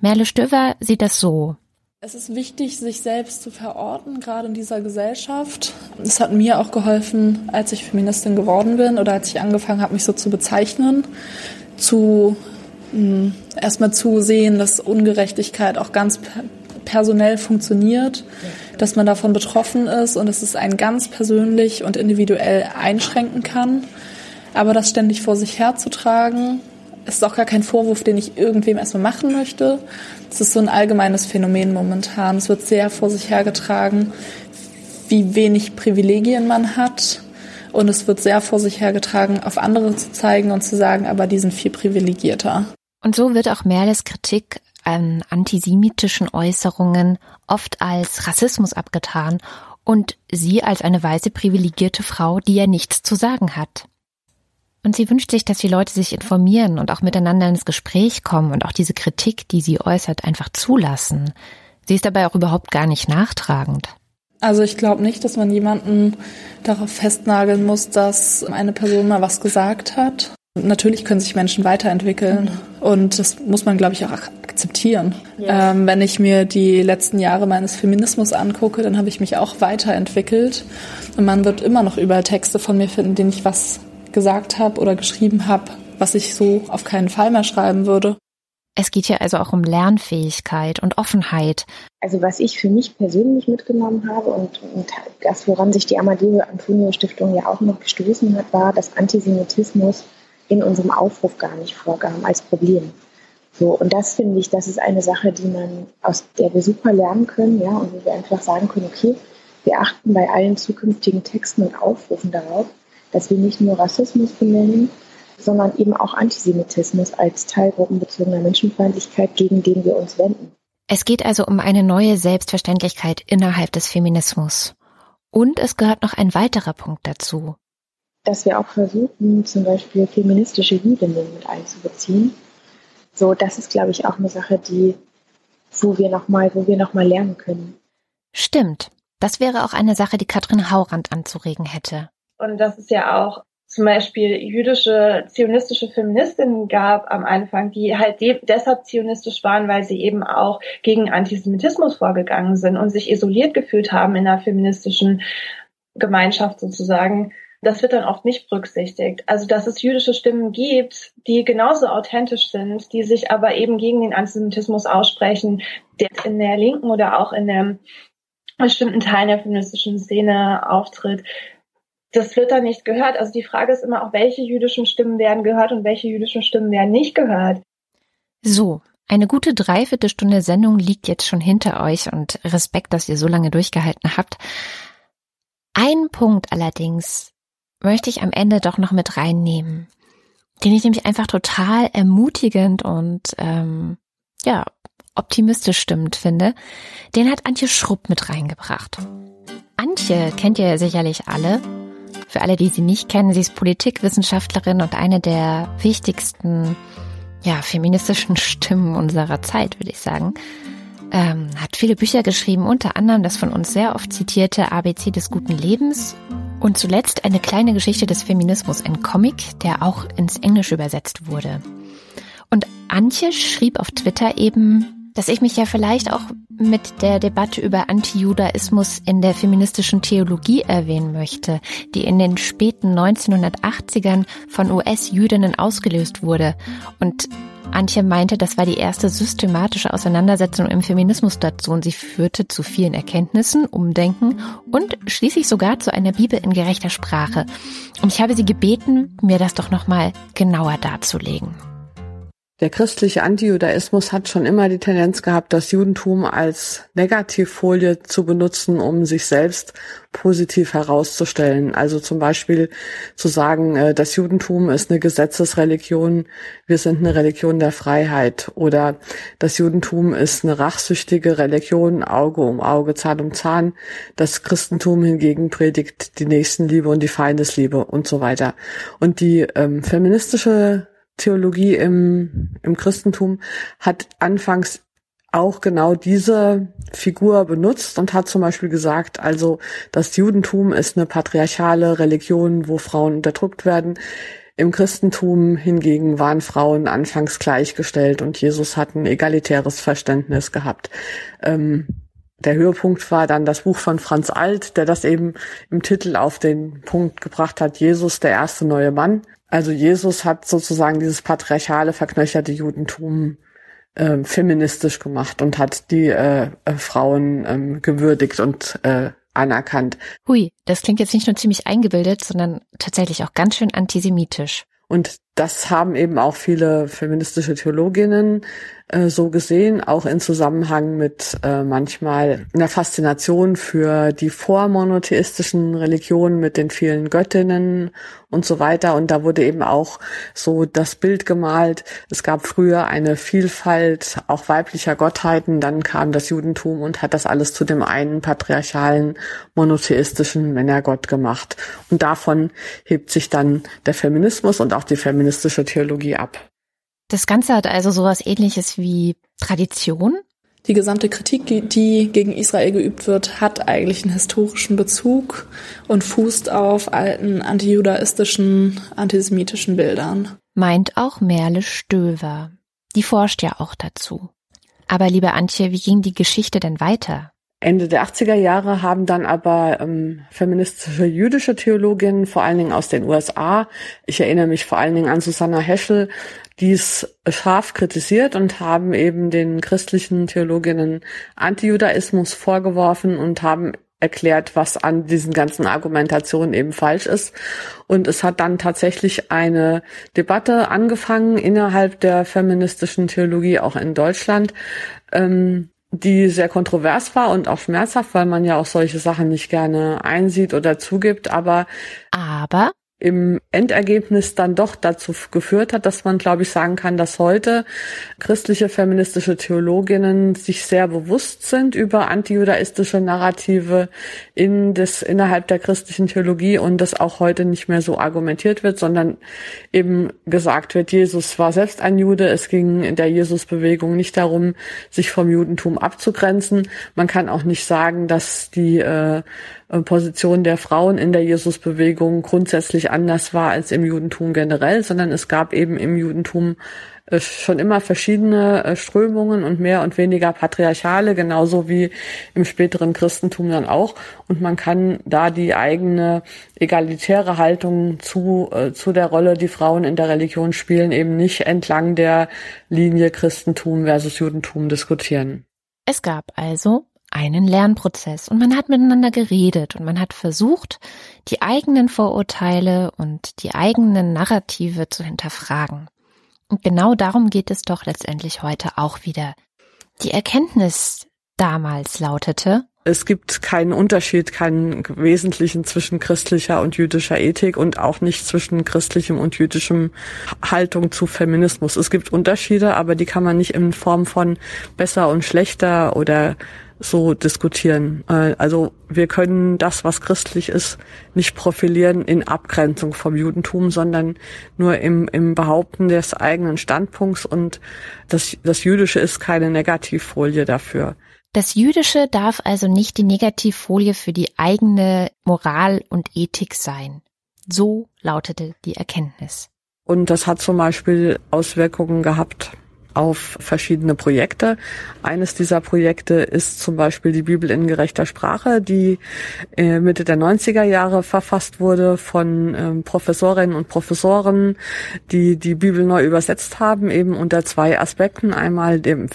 A: Merle Stöver sieht das so.
G: Es ist wichtig, sich selbst zu verorten, gerade in dieser Gesellschaft. Es hat mir auch geholfen, als ich Feministin geworden bin oder als ich angefangen habe, mich so zu bezeichnen, zu hm, erstmal zu sehen, dass Ungerechtigkeit auch ganz personell funktioniert, dass man davon betroffen ist und dass es einen ganz persönlich und individuell einschränken kann. Aber das ständig vor sich herzutragen, ist auch gar kein Vorwurf, den ich irgendwem erstmal machen möchte. Es ist so ein allgemeines Phänomen momentan. Es wird sehr vor sich hergetragen, wie wenig Privilegien man hat. Und es wird sehr vor sich hergetragen, auf andere zu zeigen und zu sagen, aber die sind viel privilegierter.
A: Und so wird auch Merles Kritik an antisemitischen Äußerungen oft als Rassismus abgetan und sie als eine weiße privilegierte Frau, die ja nichts zu sagen hat. Und sie wünscht sich, dass die Leute sich informieren und auch miteinander ins Gespräch kommen und auch diese Kritik, die sie äußert, einfach zulassen. Sie ist dabei auch überhaupt gar nicht nachtragend.
G: Also ich glaube nicht, dass man jemanden darauf festnageln muss, dass eine Person mal was gesagt hat. Natürlich können sich Menschen weiterentwickeln mhm. und das muss man, glaube ich, auch akzeptieren. Ja. Ähm, wenn ich mir die letzten Jahre meines Feminismus angucke, dann habe ich mich auch weiterentwickelt und man wird immer noch überall Texte von mir finden, denen ich was gesagt habe oder geschrieben habe, was ich so auf keinen Fall mehr schreiben würde.
A: Es geht ja also auch um Lernfähigkeit und Offenheit.
H: Also was ich für mich persönlich mitgenommen habe und, und das, woran sich die Amadeo Antonio Stiftung ja auch noch gestoßen hat, war, dass Antisemitismus in unserem Aufruf gar nicht vorkam als Problem. So, und das finde ich, das ist eine Sache, die man, aus der wir super lernen können, ja, und wo wir einfach sagen können, okay, wir achten bei allen zukünftigen Texten und Aufrufen darauf, dass wir nicht nur Rassismus benennen, sondern eben auch Antisemitismus als teilgruppenbezogener Menschenfeindlichkeit, gegen den wir uns wenden.
A: Es geht also um eine neue Selbstverständlichkeit innerhalb des Feminismus. Und es gehört noch ein weiterer Punkt dazu.
H: Dass wir auch versuchen, zum Beispiel feministische Liebenden mit einzubeziehen so, das ist, glaube ich, auch eine Sache, die, wo wir nochmal, wo wir noch mal lernen können.
A: Stimmt. Das wäre auch eine Sache, die Katrin Haurand anzuregen hätte.
F: Und dass es ja auch zum Beispiel jüdische zionistische Feministinnen gab am Anfang, die halt de deshalb zionistisch waren, weil sie eben auch gegen Antisemitismus vorgegangen sind und sich isoliert gefühlt haben in der feministischen Gemeinschaft sozusagen Das wird dann oft nicht berücksichtigt. Also, dass es jüdische Stimmen gibt, die genauso authentisch sind, die sich aber eben gegen den Antisemitismus aussprechen, der in der Linken oder auch in der bestimmten Teilen der feministischen Szene auftritt. Das wird dann nicht gehört. Also die Frage ist immer auch, welche jüdischen Stimmen werden gehört und welche jüdischen Stimmen werden nicht gehört.
A: So, eine gute Dreiviertelstunde Sendung liegt jetzt schon hinter euch und Respekt, dass ihr so lange durchgehalten habt. Ein Punkt allerdings möchte ich am Ende doch noch mit reinnehmen, den ich nämlich einfach total ermutigend und ähm, ja optimistisch stimmend finde. Den hat Antje Schrupp mit reingebracht. Antje kennt ihr sicherlich alle. Für alle, die sie nicht kennen, sie ist Politikwissenschaftlerin und eine der wichtigsten ja, feministischen Stimmen unserer Zeit, würde ich sagen ähm, hat viele Bücher geschrieben, unter anderem das von uns sehr oft zitierte ABC des guten Lebens und zuletzt eine kleine Geschichte des Feminismus, ein Comic, der auch ins Englische übersetzt wurde. Und Antje schrieb auf Twitter eben, dass ich mich ja vielleicht auch mit der Debatte über Antijudaismus in der feministischen Theologie erwähnen möchte, die in den späten 1980ern von US-Jüdinnen ausgelöst wurde und Antje meinte, das war die erste systematische Auseinandersetzung im Feminismus dazu und sie führte zu vielen Erkenntnissen, Umdenken und schließlich sogar zu einer Bibel in gerechter Sprache. Und ich habe sie gebeten, mir das doch nochmal genauer darzulegen.
I: Der christliche Antijudaismus hat schon immer die Tendenz gehabt, das Judentum als Negativfolie zu benutzen, um sich selbst positiv herauszustellen. Also zum Beispiel zu sagen, äh, das Judentum ist eine Gesetzesreligion, wir sind eine Religion der Freiheit. Oder das Judentum ist eine rachsüchtige Religion, Auge um Auge, Zahn um Zahn. Das Christentum hingegen predigt die Nächstenliebe und die Feindesliebe und so weiter. Und die ähm, feministische Theologie im, im Christentum hat anfangs auch genau diese Figur benutzt und hat zum Beispiel gesagt, also das Judentum ist eine patriarchale Religion, wo Frauen unterdrückt werden. Im Christentum hingegen waren Frauen anfangs gleichgestellt und Jesus hat ein egalitäres Verständnis gehabt. Ähm, der Höhepunkt war dann das Buch von Franz Alt, der das eben im Titel auf den Punkt gebracht hat, Jesus, der erste neue Mann. Also Jesus hat sozusagen dieses patriarchale, verknöcherte Judentum äh, feministisch gemacht und hat die äh, äh, Frauen ähm, gewürdigt und äh, anerkannt.
A: Hui, das klingt jetzt nicht nur ziemlich eingebildet, sondern tatsächlich auch ganz schön antisemitisch.
I: Und das haben eben auch viele feministische Theologinnen äh, so gesehen, auch in Zusammenhang mit äh, manchmal einer Faszination für die vormonotheistischen Religionen mit den vielen Göttinnen und so weiter. Und da wurde eben auch so das Bild gemalt. Es gab früher eine Vielfalt auch weiblicher Gottheiten, dann kam das Judentum und hat das alles zu dem einen patriarchalen monotheistischen Männergott gemacht. Und davon hebt sich dann der Feminismus und auch die feministische Theologie ab.
A: Das Ganze hat also sowas ähnliches wie Tradition.
G: Die gesamte Kritik, die gegen Israel geübt wird, hat eigentlich einen historischen Bezug und fußt auf alten antijudaistischen, antisemitischen Bildern.
A: Meint auch Merle Stöver. Die forscht ja auch dazu. Aber liebe Antje, wie ging die Geschichte denn weiter?
I: Ende der 80er Jahre haben dann aber ähm, feministische jüdische Theologinnen, vor allen Dingen aus den USA, ich erinnere mich vor allen Dingen an Susanna Heschel, dies scharf kritisiert und haben eben den christlichen Theologinnen Antijudaismus vorgeworfen und haben erklärt, was an diesen ganzen Argumentationen eben falsch ist. Und es hat dann tatsächlich eine Debatte angefangen innerhalb der feministischen Theologie, auch in Deutschland, ähm, die sehr kontrovers war und auch schmerzhaft, weil man ja auch solche Sachen nicht gerne einsieht oder zugibt, aber
A: aber
I: im Endergebnis dann doch dazu geführt hat, dass man, glaube ich, sagen kann, dass heute christliche feministische Theologinnen sich sehr bewusst sind über antijudaistische Narrative in des, innerhalb der christlichen Theologie und das auch heute nicht mehr so argumentiert wird, sondern eben gesagt wird, Jesus war selbst ein Jude. Es ging in der Jesusbewegung nicht darum, sich vom Judentum abzugrenzen. Man kann auch nicht sagen, dass die äh, Position der Frauen in der Jesusbewegung grundsätzlich anders war als im Judentum generell, sondern es gab eben im Judentum äh, schon immer verschiedene äh, Strömungen und mehr und weniger patriarchale, genauso wie im späteren Christentum dann auch. Und man kann da die eigene egalitäre Haltung zu, zu der Rolle, die Frauen in der Religion spielen, eben nicht entlang der Linie Christentum versus Judentum diskutieren.
A: Es gab also einen Lernprozess und man hat miteinander geredet und man hat versucht, die eigenen Vorurteile und die eigenen Narrative zu hinterfragen. Und genau darum geht es doch letztendlich heute auch wieder. Die Erkenntnis damals lautete,
I: es gibt keinen Unterschied, keinen wesentlichen zwischen christlicher und jüdischer Ethik und auch nicht zwischen christlichem und jüdischem Haltung zu Feminismus. Es gibt Unterschiede, aber die kann man nicht in Form von besser und schlechter oder so diskutieren. Äh, also wir können das, was christlich ist, nicht profilieren in Abgrenzung vom Judentum, sondern nur im, im Behaupten des eigenen Standpunkts und das, das Jüdische ist keine Negativfolie dafür.
A: Das Jüdische darf also nicht die Negativfolie für die eigene Moral und Ethik sein. So lautete die Erkenntnis.
I: Und das hat zum Beispiel Auswirkungen gehabt auf verschiedene Projekte. Eines dieser Projekte ist zum Beispiel die Bibel in gerechter Sprache, die äh, Mitte der 90er Jahre verfasst wurde von ähm, Professorinnen und Professoren, die die Bibel neu übersetzt haben, eben unter zwei Aspekten. Einmal dem,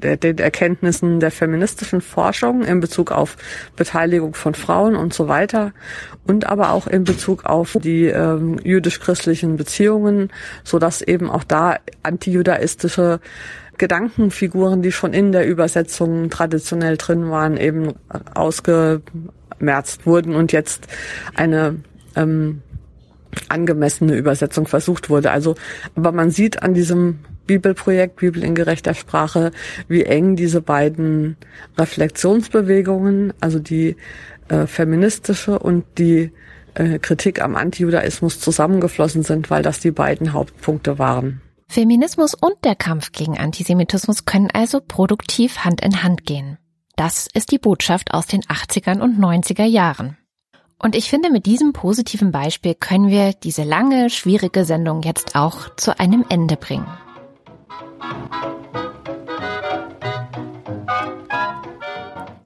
I: der, den Erkenntnissen der feministischen Forschung in Bezug auf Beteiligung von Frauen und so weiter und aber auch in Bezug auf die ähm, jüdisch-christlichen Beziehungen, so dass eben auch da antijudaistische Gedankenfiguren, die schon in der Übersetzung traditionell drin waren, eben ausgemerzt wurden und jetzt eine ähm, angemessene Übersetzung versucht wurde. Also, aber man sieht an diesem Bibelprojekt Bibel in gerechter Sprache, wie eng diese beiden Reflexionsbewegungen, also die äh, feministische und die äh, Kritik am Antijudaismus zusammengeflossen sind, weil das die beiden Hauptpunkte waren.
A: Feminismus und der Kampf gegen Antisemitismus können also produktiv Hand in Hand gehen. Das ist die Botschaft aus den 80ern und 90er Jahren. Und ich finde, mit diesem positiven Beispiel können wir diese lange, schwierige Sendung jetzt auch zu einem Ende bringen.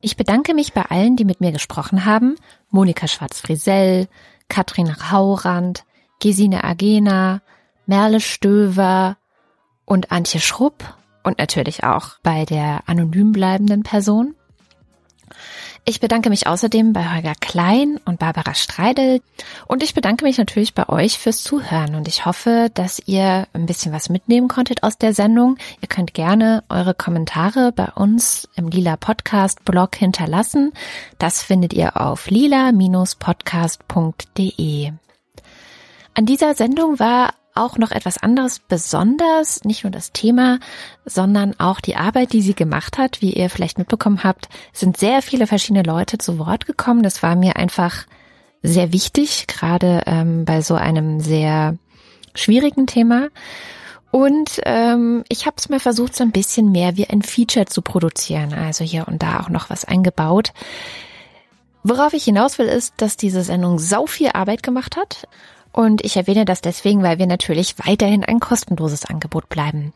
A: Ich bedanke mich bei allen, die mit mir gesprochen haben. Monika Schwarz-Frisell, Katrin Haurand, Gesine Agena, Merle Stöver und Antje Schrupp und natürlich auch bei der anonym bleibenden Person. Ich bedanke mich außerdem bei Holger Klein und Barbara Streidel und ich bedanke mich natürlich bei euch fürs Zuhören und ich hoffe, dass ihr ein bisschen was mitnehmen konntet aus der Sendung. Ihr könnt gerne eure Kommentare bei uns im Lila Podcast Blog hinterlassen. Das findet ihr auf lila-podcast.de. An dieser Sendung war auch noch etwas anderes besonders, nicht nur das Thema, sondern auch die Arbeit, die sie gemacht hat. Wie ihr vielleicht mitbekommen habt, sind sehr viele verschiedene Leute zu Wort gekommen. Das war mir einfach sehr wichtig, gerade ähm, bei so einem sehr schwierigen Thema. Und ähm, ich habe es mir versucht, so ein bisschen mehr wie ein Feature zu produzieren. Also hier und da auch noch was eingebaut. Worauf ich hinaus will, ist, dass diese Sendung sau viel Arbeit gemacht hat und ich erwähne das deswegen, weil wir natürlich weiterhin ein kostenloses Angebot bleiben.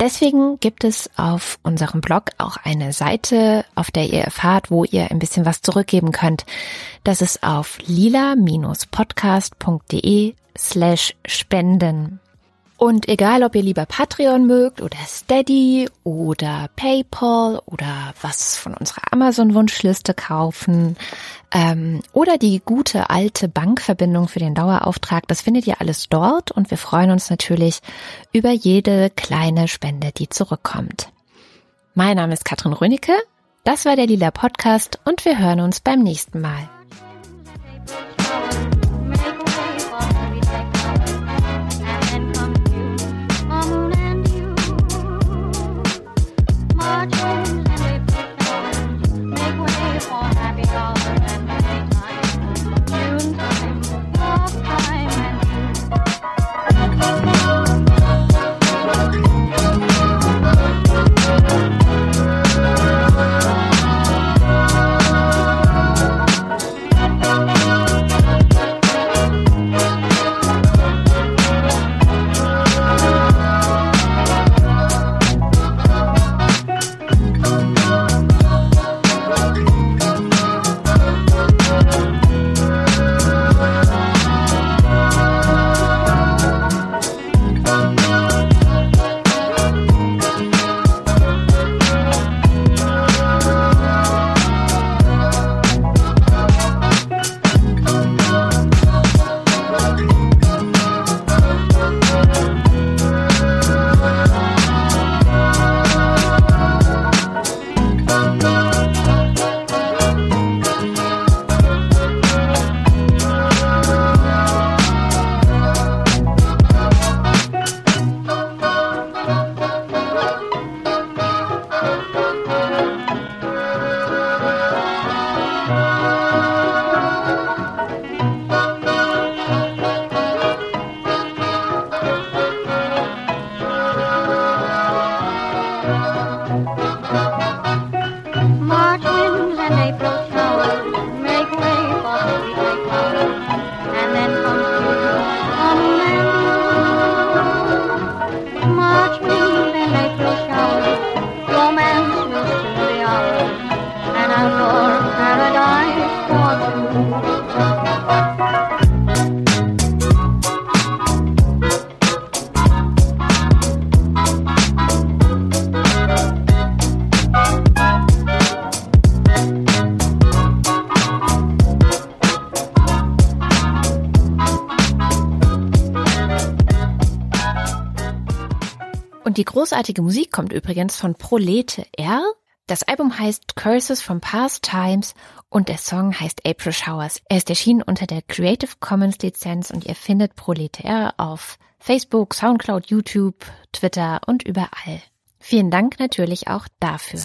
A: Deswegen gibt es auf unserem Blog auch eine Seite, auf der ihr erfahrt, wo ihr ein bisschen was zurückgeben könnt. Das ist auf lila-podcast.de slash spenden. Und egal, ob ihr lieber Patreon mögt oder Steady oder PayPal oder was von unserer Amazon-Wunschliste kaufen ähm, oder die gute alte Bankverbindung für den Dauerauftrag, das findet ihr alles dort und wir freuen uns natürlich über jede kleine Spende, die zurückkommt. Mein Name ist Katrin Rönecke, das war der Lila Podcast und wir hören uns beim nächsten Mal. watching. Großartige Musik kommt übrigens von Prolete R. Das Album heißt Curses from Past Times und der Song heißt April Showers. Er ist erschienen unter der Creative Commons Lizenz und ihr findet Prolete R auf Facebook, Soundcloud, YouTube, Twitter und überall. Vielen Dank natürlich auch dafür.